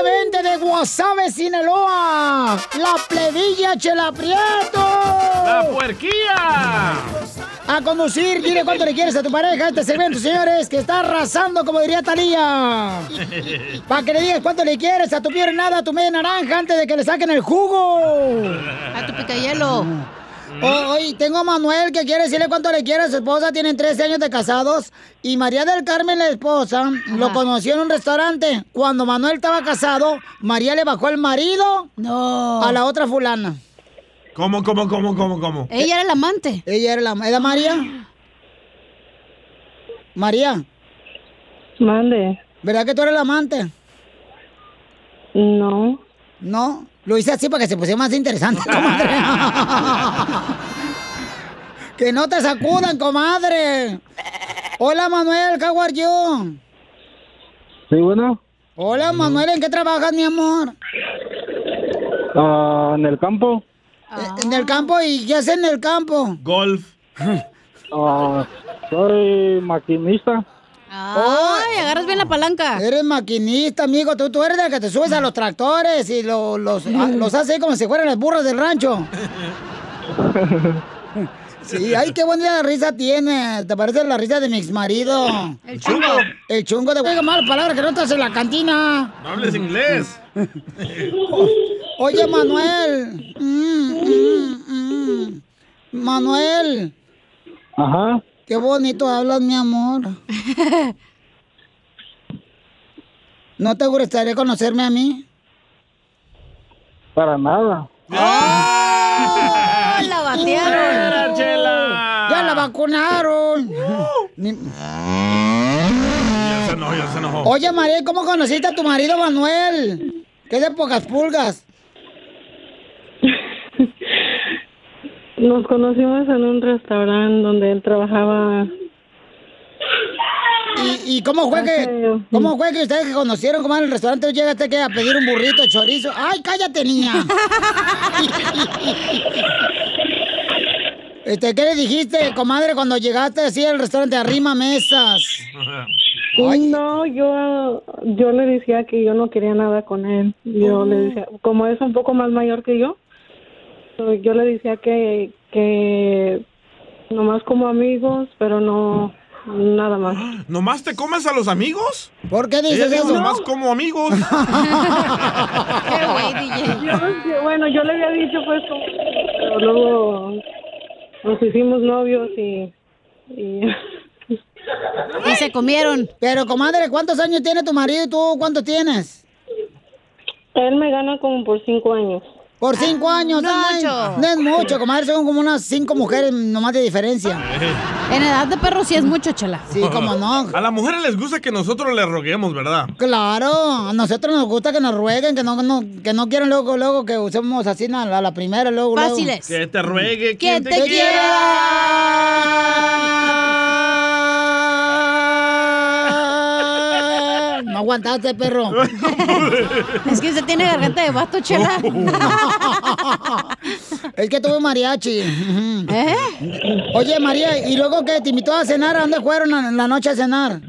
directamente de Guasave, Sinaloa, la plebilla Chela Prieto. ¡La puerquía! A conducir, dile cuánto le quieres a tu pareja este segmento, señores, que está arrasando, como diría Talía. Para que le digas cuánto le quieres a tu piel nada, a tu media naranja, antes de que le saquen el jugo. A tu picayelo. Hoy tengo a Manuel que quiere decirle cuánto le quiere a su esposa. Tienen 13 años de casados. Y María del Carmen, la esposa, lo conoció en un restaurante. Cuando Manuel estaba casado, María le bajó el marido a la otra fulana. ¿Cómo, cómo, cómo, cómo, cómo? Ella era el amante. Ella era la... ¿Era María? María. Mande. ¿Verdad que tú eres la amante? No. No. Lo hice así para que se pusiera más interesante, comadre. que no te sacudan, comadre. Hola, Manuel, are you? Sí, bueno, Hola, Manuel, ¿en qué trabajas, mi amor? ah, en el campo. Eh, En el campo, ¿y qué haces en el campo? Golf. ah, soy maquinista. Ay, agarras bien la palanca. Eres maquinista, amigo. Tú, tú eres el que te subes a los tractores y lo- los, a- los haces como si fueran las burras del rancho. Sí, ay, qué bonita risa tiene. ¿Te parece la risa de mi exmarido? El chungo. El chungo de... Oiga, mala palabra que no estás en la cantina. No hables inglés. Oye, Manuel. Mm, mm, mm. Manuel. Ajá. Qué bonito hablas, mi amor. ¿No te gustaría conocerme a mí? Para nada. ¡Ay, la batearon! ¡Ya la vacunaron! Ni- Ya se enojó, ya se enojó. Oye, María, ¿cómo conociste a tu marido Manuel? ¿Qué de pocas pulgas? Nos conocimos en un restaurante donde él trabajaba. ¿Y, y cómo fue que cómo fue que ustedes se conocieron? ¿Cómo en el restaurante llegaste que a pedir un burrito, chorizo? ¡Ay, cállate, niña! Este, ¿qué le dijiste, comadre, cuando llegaste así al restaurante arrima mesas? No, yo, yo le decía que yo no quería nada con él. Yo le decía, como es un poco más mayor que yo, yo le decía que, que nomás como amigos, pero no nada más. ¿Nomás te comes a los amigos? ¿Por qué dices eso? nomás como amigos. Yo, bueno, yo le había dicho pues, pero luego nos hicimos novios y... y Y se comieron. Pero, comadre, ¿cuántos años tiene tu marido y tú cuántos tienes? Él me gana como por cinco años. Por cinco años, No es mucho. No es mucho, comadre, son como unas cinco mujeres nomás de diferencia. En edad de perro sí es mucho, chela. Sí, cómo no. A las mujeres les gusta que nosotros les roguemos, ¿verdad? Claro, a nosotros nos gusta que nos rueguen, que no, no- que no quieran luego, luego que usemos así a la, la primera, luego, luego. Que te ruegue Que quien te, te quiera. Aguantaste, perro. es que se tiene garganta de vato, chela. es que tuve mariachi. ¿Eh? Oye, María, ¿y luego qué? ¿Te invitó a cenar? ¿A dónde fueron en la noche a cenar?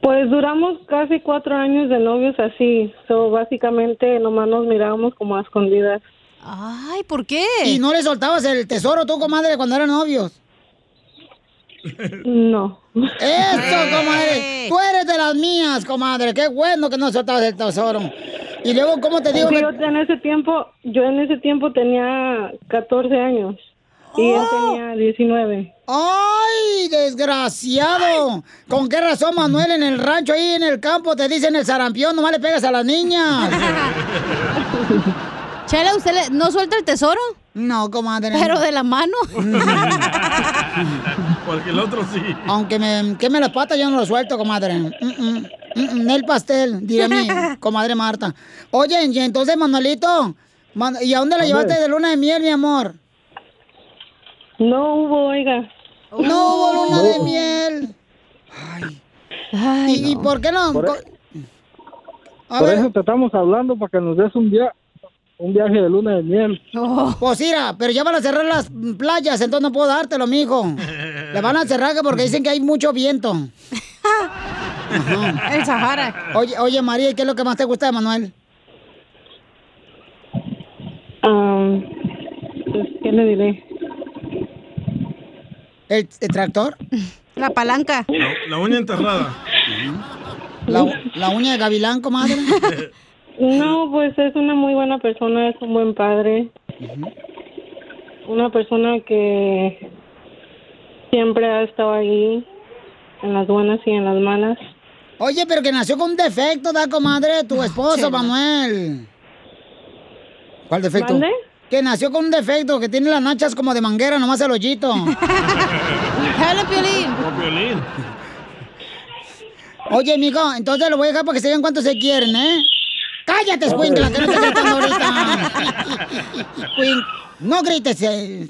Pues duramos casi cuatro años de novios así. So, básicamente nomás nos mirábamos como a escondidas. Ay, ¿por qué? ¿Y no le soltabas el tesoro tú, comadre, cuando eran novios? No. Eso, comadre. Tú eres de las mías, comadre. Qué bueno que no soltabas el tesoro. Y luego, ¿cómo te digo? Yo en ese tiempo, yo en ese tiempo tenía 14 años. Y él tenía 19. ¡Ay, desgraciado! ¿Con qué razón, Manuel, en el rancho ahí en el campo te dicen el sarampión, nomás le pegas a las niñas? Chela, ¿usted le- no suelta el tesoro? No, comadre. Pero de la mano. Porque el otro sí. Aunque me queme las patas, yo no lo suelto, comadre. Mm, mm, mm, mm, el pastel, diré mi comadre Marta. Oye, y entonces, Manuelito, Man- ¿y a dónde la llevaste de luna de miel, mi amor? No hubo, oiga. No hubo luna de miel. Ay. ¿Y, y por qué no? Por- A Por ver. eso te estamos hablando, para que nos des un, via un viaje de luna de miel. Pues mira, pero ya van a cerrar las playas, entonces no puedo dártelo, mijo. Le van a cerrar que porque dicen que hay mucho viento. Ajá. El Sahara. Oye, oye, María, ¿y qué es lo que más te gusta de Manuel? Ah, pues, ¿Qué le diré? ¿El, el tractor? La palanca. La, la uña enterrada. La, la uña de gavilán, comadre. No, pues es una muy buena persona, es un buen padre. Una persona que siempre ha estado ahí, en las buenas y en las malas. Oye, pero que nació con un defecto, da comadre, tu esposo, Chela. Manuel. ¿Cuál defecto? ¿Mande? Que nació con un defecto, que tiene las nachas como de manguera, nomás el hoyito. ¡Jala, Piolín! Como violín. Oye, mijo, entonces lo voy a dejar para que se vean cuánto se quieren, ¿eh? ¡Cállate, escuincla, que no te gritando ahorita! No grites. eh.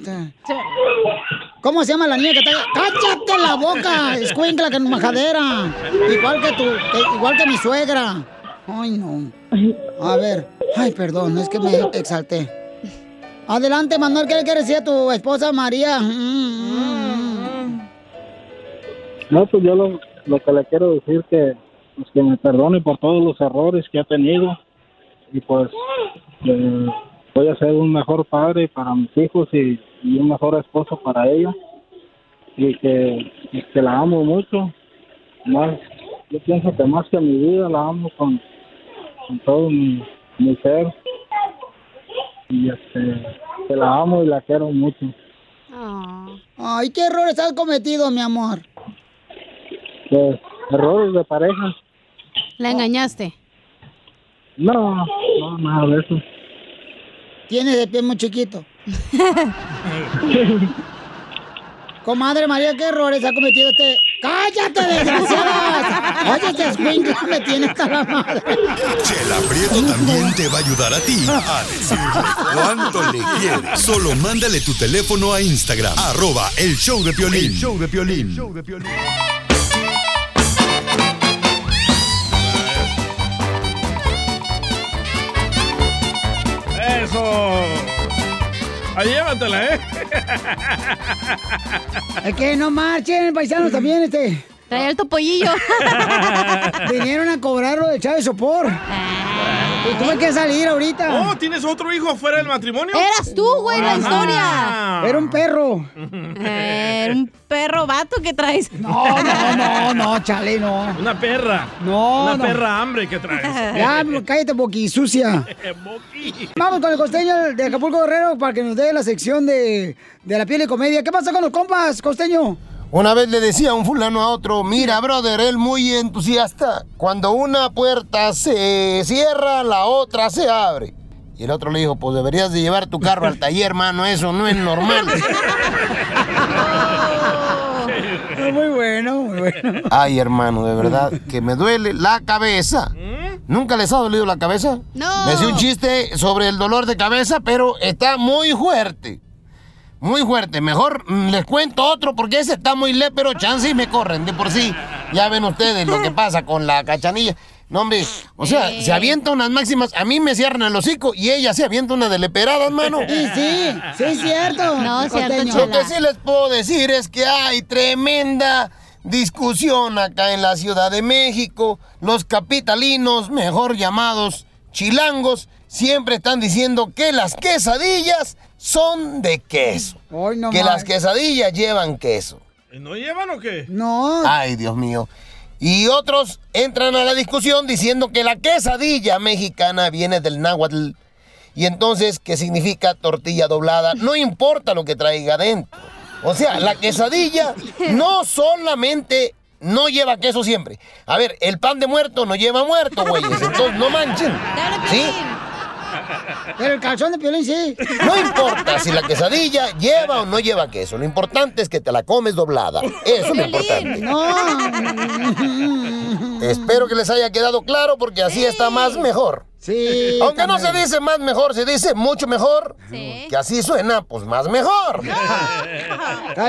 ¿Cómo se llama la niña que está? ¡Cállate la boca, escuincla, que en majadera! Igual que tu, que- igual que mi suegra. Ay, no. A ver. Ay, perdón, es que me exalté. Adelante, Manuel, ¿qué le quieres decir a tu esposa María? Mm, No, pues yo lo, lo que le quiero decir que, pues, que me perdone por todos los errores que ha tenido y pues eh, voy a ser un mejor padre para mis hijos y, y un mejor esposo para ella y que, y que la amo mucho. Más, yo pienso que más que mi vida la amo con, con todo mi, mi ser y este, que la amo y la quiero mucho. Ay, ¿qué errores has cometido, mi amor? Pues, errores de pareja. La engañaste. No, no, nada de eso. Tienes de pie muy chiquito. Comadre María, ¿qué errores ha cometido este? ¡Cállate, desgraciadas! Oye, este escuincla me tiene hasta la madre. Chela Prieto también te va a ayudar a ti a decirle cuánto le quieres. Solo mándale tu teléfono a Instagram, arroba el show de Piolín. El show de Piolín. Eso. Ahí llévatela, ¿eh? Es que no marchen, paisanos, también, este. Trae el topollillo. Vinieron a cobrarlo de Chávez Sopor. Y tuve que salir ahorita. Oh, ¿tienes otro hijo fuera del matrimonio? Eras tú, güey, la historia. Era un perro. Eh, un perro vato que traes. No, no, no, no, chale, no. Una perra. No, Una no. perra hambre que traes. Ya, cállate, boqui sucia. Vamos con el costeño de Acapulco Guerrero para que nos dé la sección de, de la piel y comedia. ¿Qué pasa con los compas, costeño? Una vez le decía un fulano a otro, mira, brother, él muy entusiasta. Cuando una puerta se cierra, la otra se abre. Y el otro le dijo, pues deberías de llevar tu carro al taller, mano, eso no es normal. Muy bueno, muy bueno. Ay, hermano, de verdad, que me duele la cabeza. ¿Nunca les ha dolido la cabeza? No. Me hacía un chiste sobre el dolor de cabeza, pero está muy fuerte. Muy fuerte. Mejor mm, les cuento otro porque ese está muy le, pero chance y me corren de por sí. Ya ven ustedes lo que pasa con la cachanilla. No, hombre, o sea, se avienta unas máximas, a mí me cierran el hocico y ella se avienta una de leperada, hermano. Sí, sí, sí es cierto. No, es cierto, Lo que sí les puedo decir es que hay tremenda discusión acá en la Ciudad de México. Los capitalinos, mejor llamados chilangos, siempre están diciendo que las quesadillas son de queso. no que más. las quesadillas llevan queso. ¿No llevan o qué? No. Ay, Dios mío. Y otros entran a la discusión diciendo que la quesadilla mexicana viene del náhuatl. Y entonces, ¿qué significa tortilla doblada? No importa lo que traiga adentro. O sea, la quesadilla no solamente no lleva queso siempre. A ver, el pan de muerto no lleva muerto, güeyes. Entonces, no manchen. ¿Sí? Pero el calzón de piolín sí. No importa si la quesadilla lleva o no lleva queso. Lo importante es que te la comes doblada. Eso es lo importante. Espero que les haya quedado claro porque así está más mejor. Sí. Aunque no se dice más mejor, se dice mucho mejor. Que así suena, pues más mejor.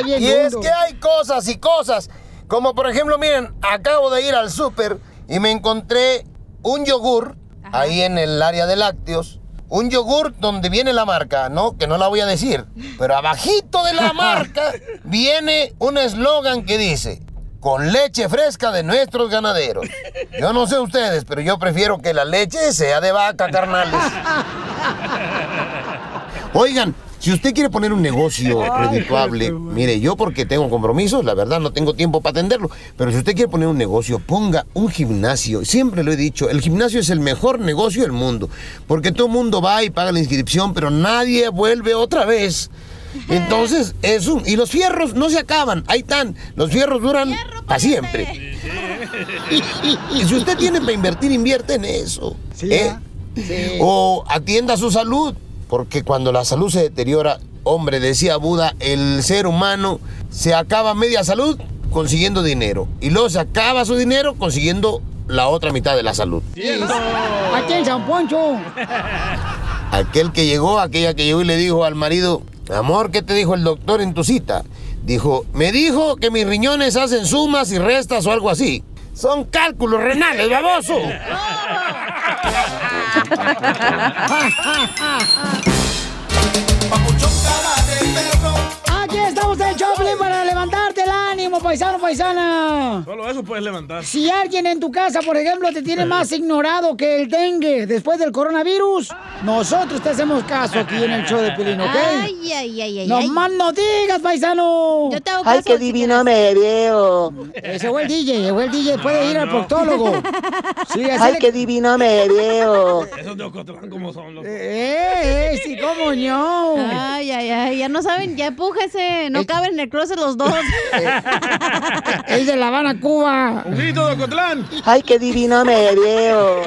y es que hay cosas y cosas. Como por ejemplo, miren, acabo de ir al súper y me encontré un yogur ahí en el área de lácteos. Un yogur donde viene la marca, ¿no? Que no la voy a decir. Pero abajito de la marca viene un eslogan que dice, con leche fresca de nuestros ganaderos. Yo no sé ustedes, pero yo prefiero que la leche sea de vaca, carnales. Oigan, si usted quiere poner un negocio redituable, mire, yo porque tengo compromisos, la verdad no tengo tiempo para atenderlo, pero si usted quiere poner un negocio, ponga un gimnasio. Siempre lo he dicho, el gimnasio es el mejor negocio del mundo, porque todo el mundo va y paga la inscripción, pero nadie vuelve otra vez. Entonces, es un... Y los fierros no se acaban, ahí están. Los fierros duran para siempre. Y si usted tiene para invertir, invierte en eso. ¿eh? O atienda su salud, porque cuando la salud se deteriora, hombre, decía Buda, el ser humano se acaba media salud consiguiendo dinero. Y luego se acaba su dinero consiguiendo la otra mitad de la salud. Aquí en San Poncho. Aquel que llegó, aquella que llegó y le dijo al marido, amor, ¿qué te dijo el doctor en tu cita? Dijo, me dijo que mis riñones hacen sumas y restas o algo así. Son cálculos renales, baboso. ha, ha, ha, ha. Paisano, paisana. Solo eso puedes levantar. Si alguien en tu casa, por ejemplo, te tiene más ignorado que el dengue después del coronavirus, nosotros te hacemos caso aquí en el show de Pelín, ¿ok? Ay, ay, ay, ay. No ay. más no digas, paisano. Yo te hago Ay, caso qué si divino me veo. Ese fue el DJ, llegó el DJ, puede ir al proctólogo. Sí, así Ay, le- qué divino me veo. Esos de Ocotlán como son los... ¡Eh, eh! Sí, cómo no. Ay, ay, ay, ya no saben, ya empújese, no caben en el closet los dos. Es de La Habana, Cuba. Un grito de Ocotlán. Ay, qué divino me veo.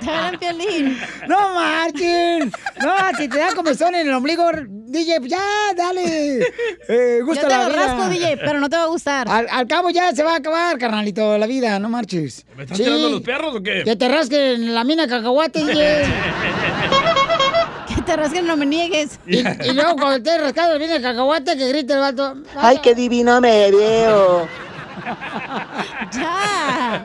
Te hablan, Piolín. No marchen. No, si te da comezón en el ombligo, DJ, pues ya, dale. Eh, gusta Yo te la lo vida. rasco, DJ, pero no te va a gustar. Al, al cabo ya se va a acabar, carnalito, la vida, no marches. ¿Me estás tirando los perros o qué? Que te rasquen la mina cacahuate, DJ. Te rasquen, no me niegues. Y, y luego cuando te rascado la mina cacahuate, que grite el vato. Ay, qué divino me veo. Ya.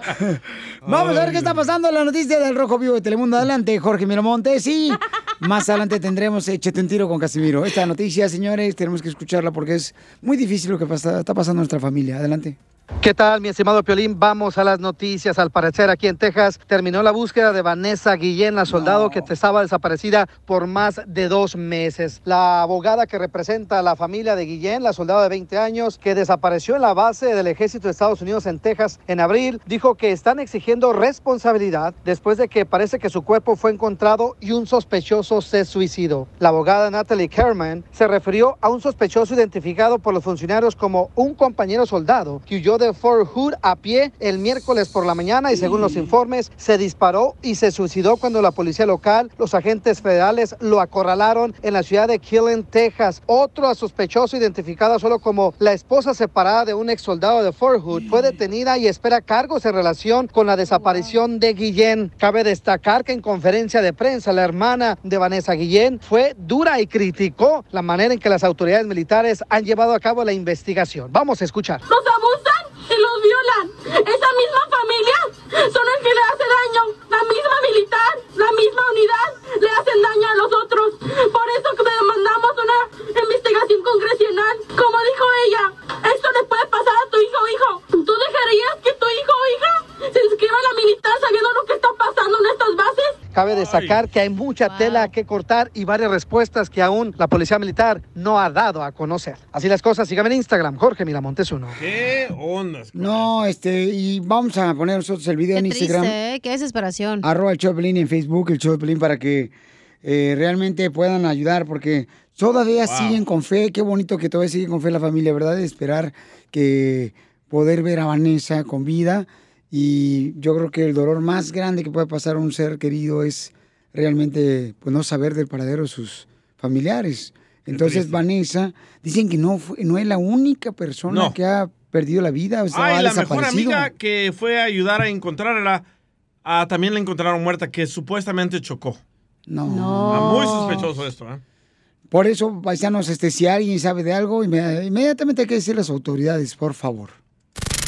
Vamos a ver qué está pasando en la noticia del Rojo Vivo de Telemundo. Adelante, Jorge Miramontes. Y más adelante tendremos Échate un tiro con Casimiro. Esta noticia, señores, tenemos que escucharla porque es muy difícil lo que pasa- está pasando en nuestra familia. Adelante. ¿Qué tal, mi estimado Piolín? Vamos a las noticias. Al parecer, aquí en Texas terminó la búsqueda de Vanessa Guillén, la soldado que estaba desaparecida por más de dos meses. La abogada que representa a la familia de Guillén, la soldado de 20 años, que desapareció en la base del ejército de Estados Unidos en Texas en abril, dijo que están exigiendo responsabilidad después de que parece que su cuerpo fue encontrado y un sospechoso se suicidó. La abogada Natalie Kerman se refirió a un sospechoso identificado por los funcionarios como un compañero soldado que huyó de Fort Hood a pie el miércoles por la mañana y según los informes se disparó y se suicidó cuando la policía local, los agentes federales lo acorralaron en la ciudad de Killen, Texas. Otro sospechoso identificado solo como la esposa separada de un ex soldado de Fort Hood fue detenida y espera cargos en relación con la desaparición de Guillén. Cabe destacar que en conferencia de prensa la hermana de Vanessa Guillén fue dura y criticó la manera en que las autoridades militares han llevado a cabo la investigación. Vamos a escuchar. Los violan. Esa misma familia son el que le hace daño. La misma militar, la misma unidad le hacen daño a los otros. Por eso que demandamos una investigación congresional. Como dijo ella, esto le puede pasar a tu hijo hijo. ¿Tú dejarías que tu hijo o hija se inscriba a la militar sabiendo lo que está pasando en estas bases? Cabe destacar que hay mucha tela que cortar y varias respuestas que aún la policía militar no ha dado a conocer. Así las cosas, síganme en Instagram, Jorge Miramontes uno. ¿Qué ondas? No, este, y vamos a poner nosotros el video en Instagram. Triste, ¿eh? Qué desesperación. Arroba el Pelín en Facebook, el Pelín, para que eh, realmente puedan ayudar, porque todavía Wow. siguen con fe. Qué bonito que todavía siguen con fe la familia, ¿verdad? De esperar que poder ver a Vanessa con vida. Y yo creo que el dolor más grande que puede pasar a un ser querido es realmente pues, no saber del paradero de sus familiares. Entonces, Vanessa, dicen que no, fue- no es la única persona No. que ha perdido la vida, o sea, Ay, ha la mejor amiga que fue a ayudar a encontrarla, ah, también la encontraron muerta, que supuestamente chocó. No. Ah, muy sospechoso esto, ¿eh? Por eso, paisanos, este, si alguien sabe de algo, inme- inmediatamente hay que decir a las autoridades, por favor.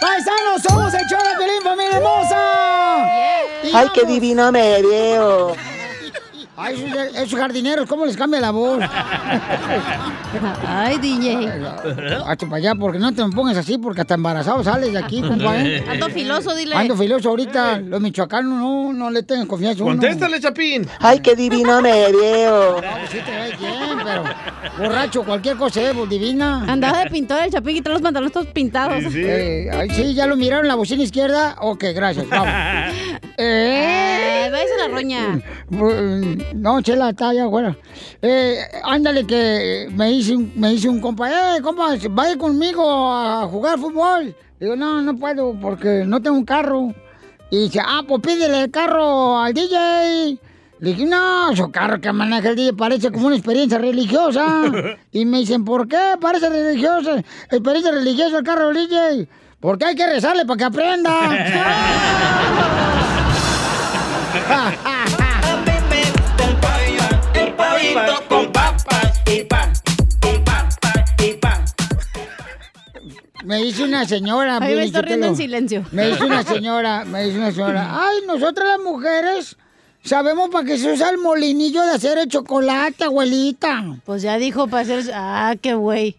¡Paisanos, somos el de Pelín, familia hermosa! Ay, qué divino me veo. Ay, esos, esos jardineros, ¿cómo les cambia la voz? Ay, DJ. Hazte para allá, porque no te me pongas así, porque hasta embarazado sales de aquí, compadre. Ando filoso, dile. Ando filoso ahorita. Los michoacanos no, no le tengan confianza. a uno. Contéstale, Chapín. Ay, qué divino me veo. No, pues sí te ves bien, pero borracho, cualquier cosa es pues, divina. Andaba de pintor el chapín y trae los pantalones todos pintados. Eh, ay, sí, ya lo miraron la bocina izquierda. Ok, gracias, vamos. Eh, váyase a la roña. No, chela, está allá afuera. Eh, ándale, que me dice, un- me dice un compa, eh, compa, vaya conmigo a jugar fútbol. Digo, no, no puedo porque no tengo un carro. Y dice, ah, pues pídele el carro al DJ. Le dije, no, su carro que maneja el DJ parece como una experiencia religiosa. Y me dicen, ¿por qué parece religiosa? Experiencia religiosa el carro del DJ. Porque hay que rezarle para que aprenda. Me dice una señora. Ay, me estoy riendo en silencio. Me dice una señora, me dice una señora. Ay, nosotras las mujeres sabemos para qué se usa el molinillo de hacer el chocolate, abuelita. Pues ya dijo para hacer. Ah, qué güey.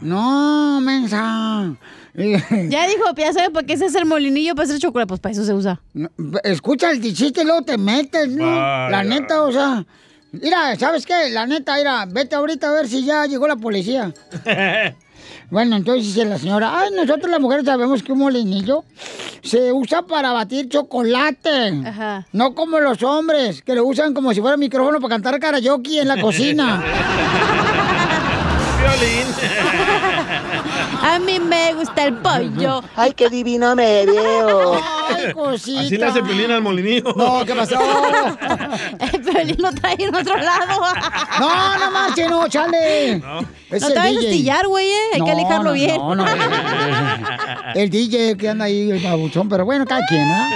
No, mensa. Ya dijo, ya sabes para qué se hace el molinillo para hacer chocolate. Pues para eso se usa. Escucha el chiste y luego te metes, ¿no? Vaya. La neta, o sea. Mira, ¿sabes qué? La neta, mira, vete ahorita a ver si ya llegó la policía. Bueno, entonces dice la señora, ay, nosotros las mujeres sabemos que un molinillo se usa para batir chocolate. No como los hombres, que lo usan como si fuera micrófono para cantar karaoke en la cocina. Violín. A mí me gusta el pollo. Ay, qué divino me veo. Ay, cosita. Así le hace Piolín al molinillo. No, ¿qué pasó? El Piolín lo trae en otro lado. No, no marche, no, chale. No. Es No el te vayas a DJ. astillar, güey, eh. Hay que alejarlo no, bien. No, no, el DJ que anda ahí, el babuchón, pero bueno, cada quien, ¿ah?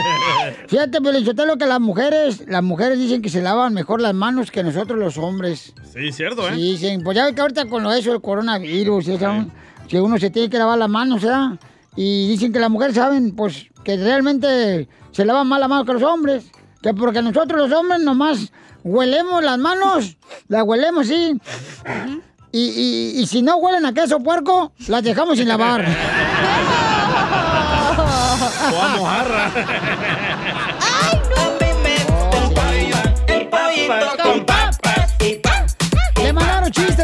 Fíjate, lo que las mujeres, las mujeres dicen que se lavan mejor las manos que nosotros los hombres. Sí, cierto, ¿eh? Sí, dicen, pues ya ves que ahorita con lo de eso, el coronavirus, esa, que uno se tiene que lavar las manos, ¿verdad? Y dicen que las mujeres saben, pues, que realmente se lavan más las manos que los hombres. Que porque nosotros los hombres nomás huelemos las manos, las huelemos, sí. Y, y- y si no huelen a queso puerco, las dejamos sin lavar. O a mojarra.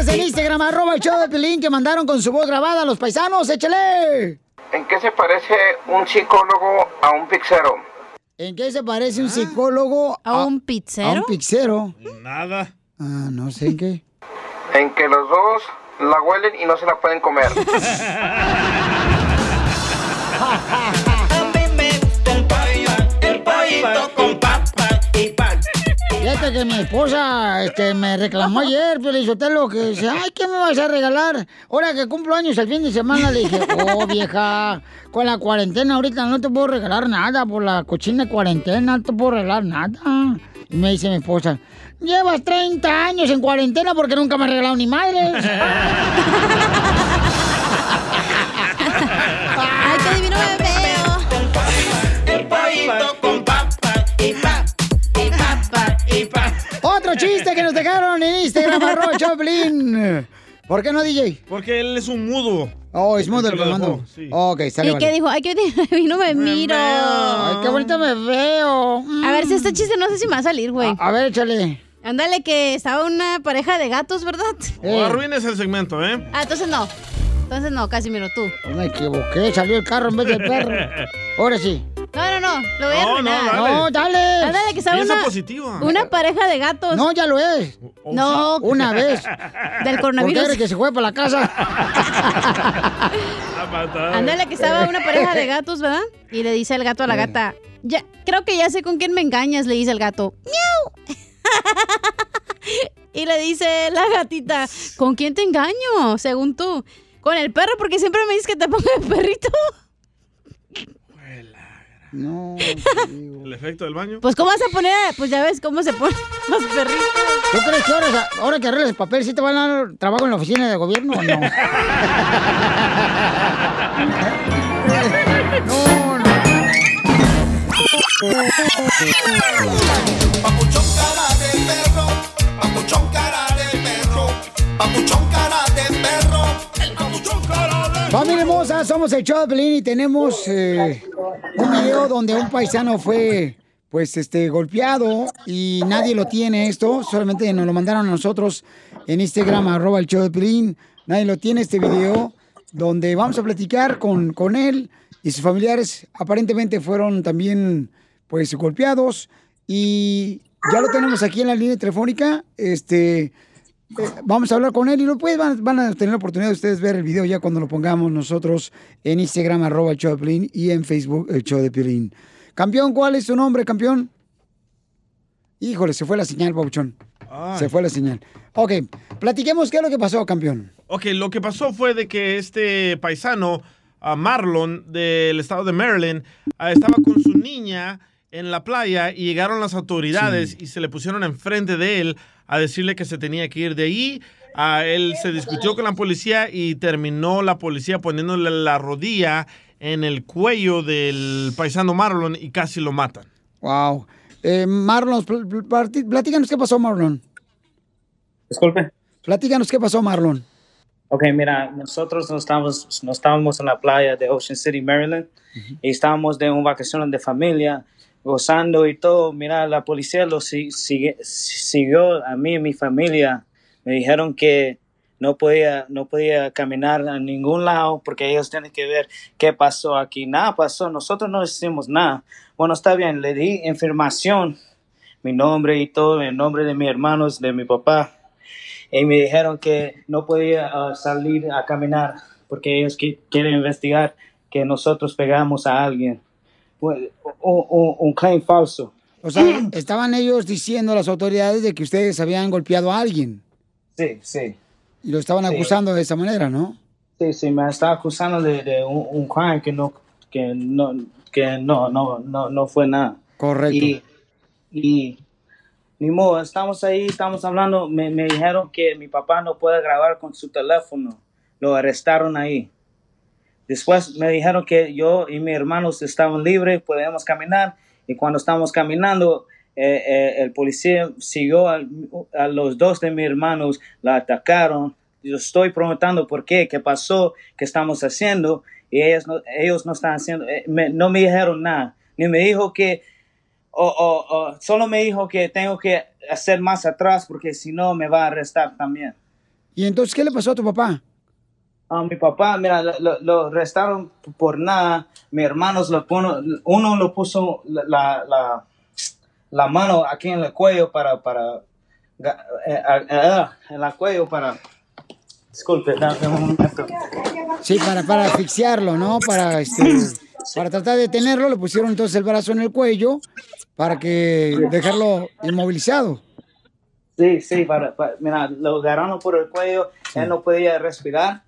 En Instagram, arroba el show de Pelín, que mandaron con su voz grabada a los paisanos. ¡Échale! ¿En qué se parece un psicólogo a un pixero? ¿En qué se parece un psicólogo a, un pizzero? A un pizzero. Nada. Ah, no sé en qué. En que los dos la huelen y no se la pueden comer. Fíjate que mi esposa este, me reclamó ayer, lo que dice, ay, ¿qué me vas a regalar? Ahora que cumplo años el fin de semana, le dije, oh, vieja, con la cuarentena ahorita no te puedo regalar nada, por la cochina cuarentena no te puedo regalar nada. Y me dice mi esposa, llevas 30 años en cuarentena porque nunca me has regalado ni madres. Que nos dejaron en Instagram, arroba Choplin. ¿Por qué no, DJ? Porque él es un mudo. Oh, es mudo el que que dejó, sí. Ok, sale, ¿Y qué dijo? Ay, qué divino me miro. Ay, qué bonito me veo. A ver, si este chiste no sé si me va a salir, güey. A ver, échale. Ándale, que estaba una pareja de gatos, ¿verdad? O arruines el segmento, ¿eh? Ah, entonces no. Entonces no, Casimiro, tú. Me equivoqué, salió el carro en vez del perro. Ahora sí. No, no, no, lo voy a No, no, dale. No, dale. Ándale, que estaba Piensa una, positivo. una pareja de gatos. No, ya lo es. No. Una vez. Del coronavirus. Porque que se fue para la casa. Ándale, que estaba una pareja de gatos, ¿verdad? Y le dice el gato a la gata, ya, creo que ya sé con quién me engañas, le dice el gato. ¡Miau! y le dice la gatita, ¿con quién te engaño? Según tú. Con el perro, porque siempre me dices que te ponga el perrito. No. El efecto del baño. Pues, ¿cómo vas a poner? Pues ya ves cómo se ponen los perritos. ¿Tú crees que ahora, ahora que arregles el papel, sí te van a dar trabajo en la oficina de gobierno o no? no, no. Papuchón cara de perro, papuchón cara de perro, papuchón Somos el show de y tenemos eh, un video donde un paisano fue, pues, este, golpeado y nadie lo tiene esto, solamente nos lo mandaron a nosotros en Instagram, arroba el show de. Nadie lo tiene este video donde vamos a platicar con, con él y sus familiares. Aparentemente fueron también, pues, golpeados y ya lo tenemos aquí en la línea telefónica. Este, eh, vamos a hablar con él y después van, van a tener la oportunidad de ustedes ver el video ya cuando lo pongamos nosotros en Instagram, arroba el show de Piolín, y en Facebook, el show de Piolín. Campeón, ¿cuál es su nombre, campeón? Híjole, se fue la señal, Pabuchón. Ay. Se fue la señal. Ok, platiquemos qué es lo que pasó, campeón. Ok, lo que pasó fue de que este paisano, ah, Marlon, del estado de Maryland, ah, estaba con su niña en la playa y llegaron las autoridades y se le pusieron enfrente de él a decirle que se tenía que ir de ahí. Ah, él se discutió con la policía y terminó la policía poniéndole la rodilla en el cuello del paisano Marlon y casi lo matan. Wow. Eh, Marlon, pl- pl- plati- platícanos qué pasó, Marlon. Disculpe. Platícanos qué pasó, Marlon. Ok, mira, nosotros no estábamos, no estábamos en la playa de Ocean City, Maryland, y estábamos de una vacación de familia, gozando y todo. Mira, la policía lo si- siguió a mí y mi familia. Me dijeron que no podía, no podía caminar a ningún lado porque ellos tienen que ver qué pasó aquí. Nada pasó, nosotros no hicimos nada. Bueno, está bien, le di información, mi nombre y todo, el nombre de mis hermanos, de mi papá y me dijeron que no podía ah, salir a caminar porque ellos qui- quieren investigar que nosotros pegamos a alguien. Pues, Un, un- un claim falso. O sea, estaban ellos diciendo a las autoridades de que ustedes habían golpeado a alguien. Sí, sí. Y lo estaban Sí. acusando de esa manera, ¿no? Sí, sí, me está acusando de, de un, un crime que no, que no, que no, no, no, no fue nada. Correcto. Y, y ni modo, estamos ahí, estamos hablando, me, me dijeron que mi papá no puede grabar con su teléfono, lo arrestaron ahí. Después me dijeron que yo y mis hermanos estaban libres, podíamos caminar, y cuando estábamos caminando, eh, eh, el policía siguió a, los dos de mis hermanos, la atacaron. Yo estoy preguntando por qué, qué pasó, qué estamos haciendo, y ellos no, están haciendo, eh, me- no me dijeron nada, ni me dijo que, o solo me dijo que tengo que hacer más atrás porque si no me va a arrestar también. ¿Y entonces qué le pasó a tu papá? A mi papá, mira, lo, lo- arrestaron por nada. Mi hermano lo puso, uno lo puso la, la, la- mano aquí en el cuello para, para, eh, eh, en el cuello para, disculpe, dame un momento. Sí, para, para asfixiarlo, ¿no? Para, este, para tratar de detenerlo, le pusieron entonces el brazo en el cuello para que dejarlo inmovilizado. Sí, sí, para, para- mira, lo agarraron por el cuello, él no podía respirar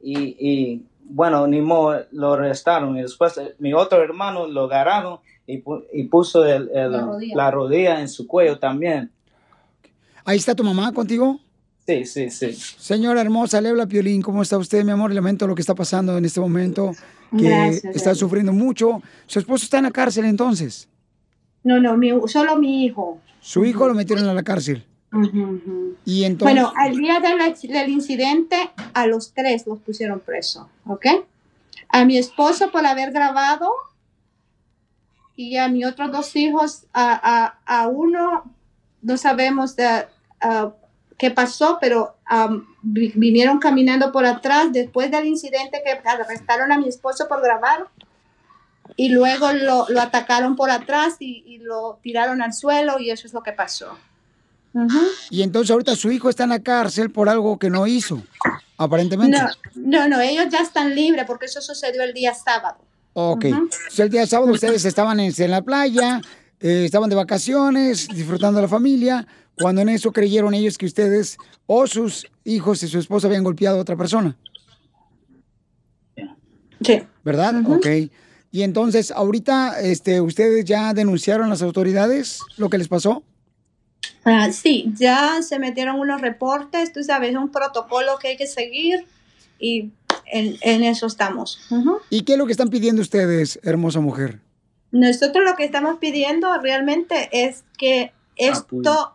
y, y, bueno, ni modo, lo arrestaron y después eh, mi otro hermano lo agarraron y, pu- y puso el- el- La rodilla. la rodilla en su cuello también. Ahí está tu mamá contigo. Sí, sí, sí. Señora hermosa, le habla Piolín. ¿Cómo está usted, mi amor? Lamento lo que está pasando en este momento, que Gracias, está David. sufriendo mucho. Su esposo está en la cárcel entonces. No, no, mi- solo mi hijo. Su hijo lo metieron a la cárcel. Y entonces... Bueno, al día del, incidente, a los tres los pusieron preso, ¿ok? A mi esposo por haber grabado y a mis otros dos hijos, a, a, a uno no sabemos de, ah, qué pasó, pero vi- vinieron caminando por atrás después del incidente que arrestaron a mi esposo por grabar y luego lo, lo atacaron por atrás y, y lo tiraron al suelo y eso es lo que pasó. Y entonces ahorita su hijo está en la cárcel por algo que no hizo, aparentemente. No, no, no, ellos ya están libres porque eso sucedió el día sábado. Ok. El día sábado ustedes estaban en, en la playa, eh, estaban de vacaciones, disfrutando de la familia, cuando en eso creyeron ellos que ustedes o sus hijos y su esposa habían golpeado a otra persona. Sí. ¿Verdad? Ok. Y entonces, ahorita, este, ¿ustedes ya denunciaron a las autoridades lo que les pasó? Ah, sí, ya se metieron unos reportes, tú sabes, un protocolo que hay que seguir y en, en eso estamos. ¿Y qué es lo que están pidiendo ustedes, hermosa mujer? Nosotros lo que estamos pidiendo realmente es que esto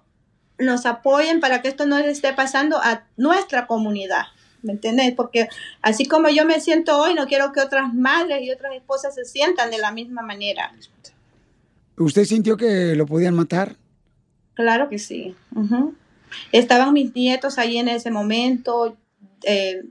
nos apoyen para que esto no le esté pasando a nuestra comunidad. ¿Me entiendes? Porque así como yo me siento hoy, no quiero que otras madres y otras esposas se sientan de la misma manera. ¿Usted sintió que lo podían matar? Claro que sí. Estaban mis nietos ahí en ese momento. eh,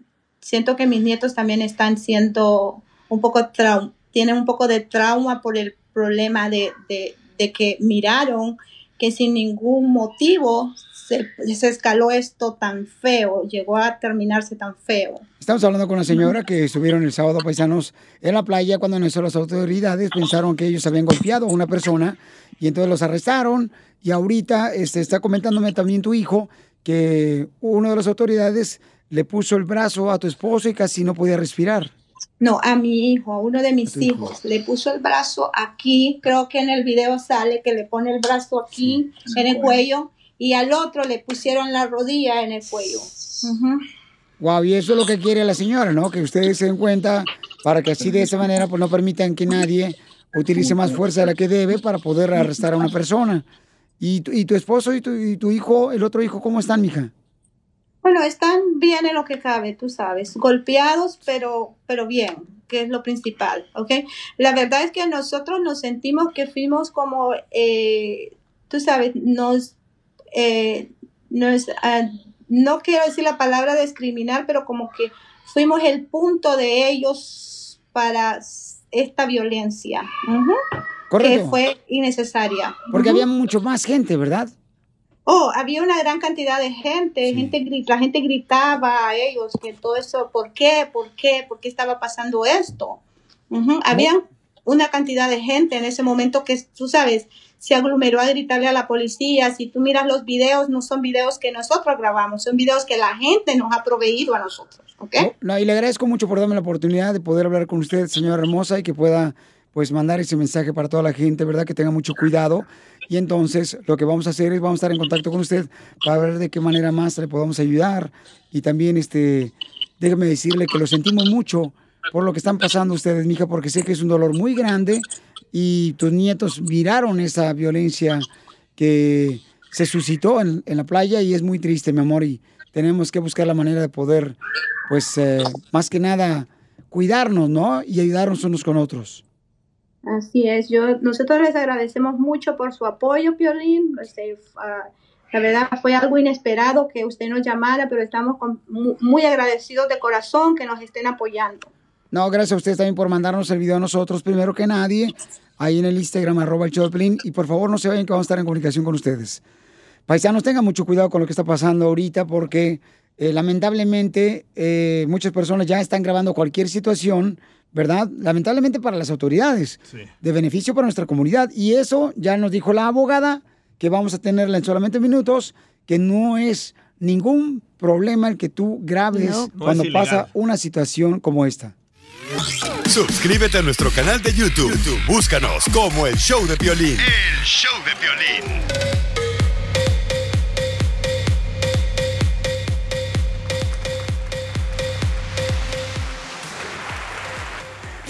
siento que mis nietos también están siendo un poco trau- tienen un poco de trauma por el problema de, de- de que miraron que sin ningún motivo se, se escaló esto tan feo, llegó a terminarse tan feo. Estamos hablando con una señora que estuvieron el sábado paisanos en la playa cuando las autoridades pensaron que ellos habían golpeado a una persona y entonces los arrestaron y ahorita este, está comentándome también tu hijo que uno de las autoridades le puso el brazo a tu esposo y casi no podía respirar. No, a mi hijo, a uno de mis hijos. Le puso el brazo aquí, creo que en el video sale que le pone el brazo aquí en el cuello y al otro le pusieron la rodilla en el cuello. Ujú. Wow, y eso es lo que quiere la señora, ¿no? Que ustedes se den cuenta para que así de esa manera pues no permitan que nadie utilice más fuerza de la que debe para poder arrestar a una persona. ¿Y tu, y tu esposo y tu, y tu hijo, el otro hijo, cómo están, mija? Bueno, están bien en lo que cabe, tú sabes, golpeados, pero, pero bien, que es lo principal, ¿ok? La verdad es que nosotros nos sentimos que fuimos como, eh, tú sabes, nos, eh, nos, ah, no quiero decir la palabra discriminar, pero como que fuimos el punto de ellos para esta violencia, ujú, Correcto. que fue innecesaria. Porque Ujú. había mucho más gente, ¿verdad? Oh, había una gran cantidad de gente, gente gri- la gente gritaba a ellos que todo eso, ¿por qué? ¿Por qué? ¿Por qué estaba pasando esto? Ujú, Había una cantidad de gente en ese momento que, tú sabes, se aglomeró a gritarle a la policía. Si tú miras los videos, no son videos que nosotros grabamos, son videos que la gente nos ha proveído a nosotros, ¿ok? No, y le agradezco mucho por darme la oportunidad de poder hablar con usted, señora hermosa, y que pueda pues mandar ese mensaje para toda la gente, ¿verdad? Que tenga mucho cuidado. Y entonces lo que vamos a hacer es vamos a estar en contacto con usted para ver de qué manera más le podemos ayudar. Y también, este, déjeme decirle que lo sentimos mucho por lo que están pasando ustedes, mija, porque sé que es un dolor muy grande y tus nietos miraron esa violencia que se suscitó en, la playa y es muy triste, mi amor, y tenemos que buscar la manera de poder, pues, eh, más que nada, cuidarnos, ¿no? Y ayudarnos unos con otros. Así es, yo, nosotros les agradecemos mucho por su apoyo, Piolín. Este, ah, la verdad fue algo inesperado que usted nos llamara, pero estamos con- mu- muy agradecidos de corazón que nos estén apoyando. No, gracias a ustedes también por mandarnos el video a nosotros primero que nadie, ahí en el Instagram, arroba el Piolín, y por favor no se vayan que vamos a estar en comunicación con ustedes. Paisanos, tengan mucho cuidado con lo que está pasando ahorita porque eh, lamentablemente eh, muchas personas ya están grabando cualquier situación, ¿verdad? Lamentablemente para las autoridades, de beneficio para nuestra comunidad. Y eso ya nos dijo la abogada, que vamos a tenerla en solamente minutos, que no es ningún problema el que tú grabes No. No cuando pasa una situación como esta. Suscríbete a nuestro canal de YouTube. YouTube, Búscanos como el show de Piolín. El show de violín.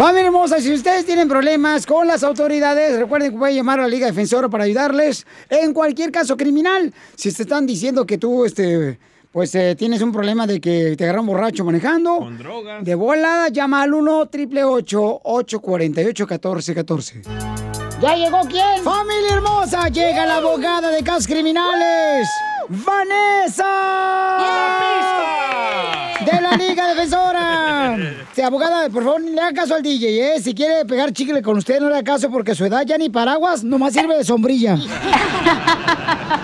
Familia hermosa, si ustedes tienen problemas con las autoridades, recuerden que pueden llamar a la Liga Defensora para ayudarles en cualquier caso criminal. Si te están diciendo que tú, este, pues eh, tienes un problema de que te agarraron borracho manejando, Con drogas. de volada llama al 1 888 848 1414 ¿Ya llegó quién? Familia hermosa, llega la abogada de casos criminales, Vanessa. De la Liga Defensora. Sí, abogada, por favor, le haga caso al DJ, ¿eh? Si quiere pegar chicle con usted, no le haga caso porque su edad ya ni paraguas, nomás sirve de sombrilla.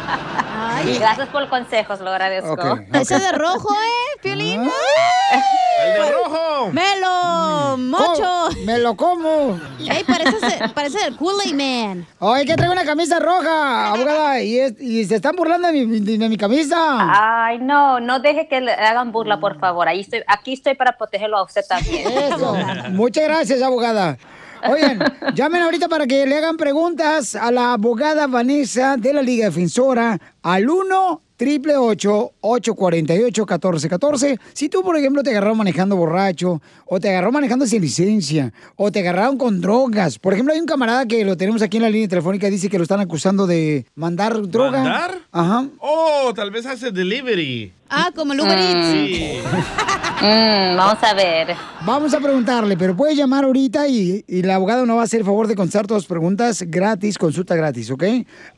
Gracias por el consejo, lo agradezco. Ese de rojo, ¿eh, Piolín? ¡El de rojo! ¡Me lo mocho! ¡Me lo como! ¡Ey, parece, parece el Kool-Aid Man! Ay, que traigo una camisa roja, abogada, y, es- y se están burlando de mi, de mi camisa. Ay, no, no deje que le hagan burla, por favor. Ahí estoy, aquí estoy para protegerlo a usted también. Eso. Muchas gracias, abogada. Oigan, llamen ahorita para que le hagan preguntas a la abogada Vanessa de la Liga Defensora al 1 triple 848 1414 Si tú, por ejemplo, te agarraron manejando borracho, o te agarraron manejando sin licencia, o te agarraron con drogas. Por ejemplo, hay un camarada que lo tenemos aquí en la línea telefónica, dice que lo están acusando de mandar droga. ¿Mandar? Ajá. Oh, tal vez hace delivery. Ah, como el Uber Eats. Sí. vamos a ver. Vamos a preguntarle, pero puede llamar ahorita y, y la abogada nos va a hacer el favor de contestar todas las preguntas gratis, consulta gratis, ¿ok?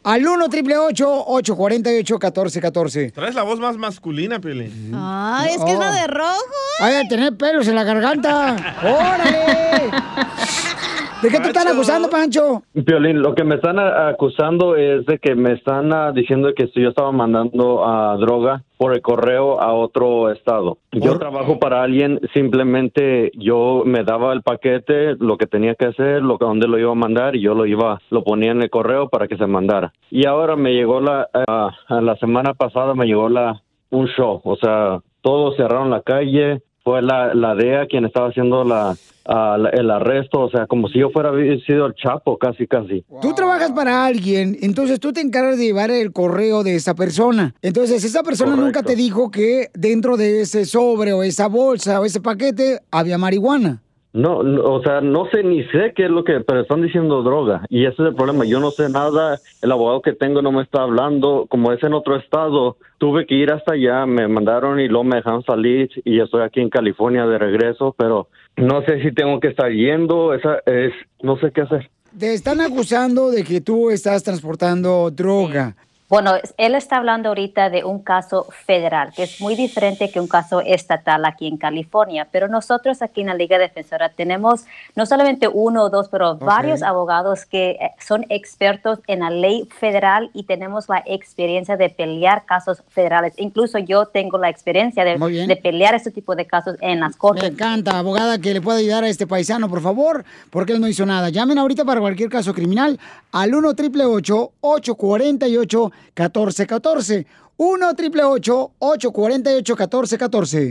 Al 1 triple 848 1414 Traes la voz más masculina, Piolín. Ay, es que es la de rojo. Ay, a tener pelos en la garganta. ¡Órale! ¿De qué te están acusando, Pancho? Violín, lo que me están acusando es de que me están ah, diciendo que si yo estaba mandando a droga por el correo a otro estado. Yo trabajo para alguien, simplemente yo me daba el paquete, lo que tenía que hacer, lo que dónde lo iba a mandar y yo lo iba, lo ponía en el correo para que se mandara. Y ahora me llegó la, ah, la semana pasada me llegó la un show, o sea, todos cerraron la calle, fue la, la DEA quien estaba haciendo la, la- el arresto, o sea, como si yo fuera haber sido el Chapo, casi, casi. Tú trabajas para alguien, entonces tú te encargas de llevar el correo de esa persona. Entonces, esa persona nunca te dijo que dentro de ese sobre o esa bolsa o ese paquete había marihuana. No, no, o sea, no sé ni sé qué es lo que, pero están diciendo droga. Y ese es el problema. Yo no sé nada, el abogado que tengo no me está hablando, como es en otro estado, tuve que ir hasta allá, me mandaron y luego me dejaron salir y estoy aquí en California de regreso, pero no sé si tengo que estar yendo, esa es, no sé qué hacer. Te están acusando de que tú estás transportando droga. Bueno, él está hablando ahorita de un caso federal, que es muy diferente que un caso estatal aquí en California, pero nosotros aquí en la Liga Defensora tenemos no solamente uno o dos, pero varios abogados que eh, son expertos en la ley federal y tenemos la experiencia de pelear casos federales. Incluso yo tengo la experiencia de, de pelear este tipo de casos en las Me cortes. encanta, abogada, que le pueda ayudar a este paisano, por favor, porque él no hizo nada. Llamen ahorita para cualquier caso criminal al 1 888 848 1414 1 888 848 1414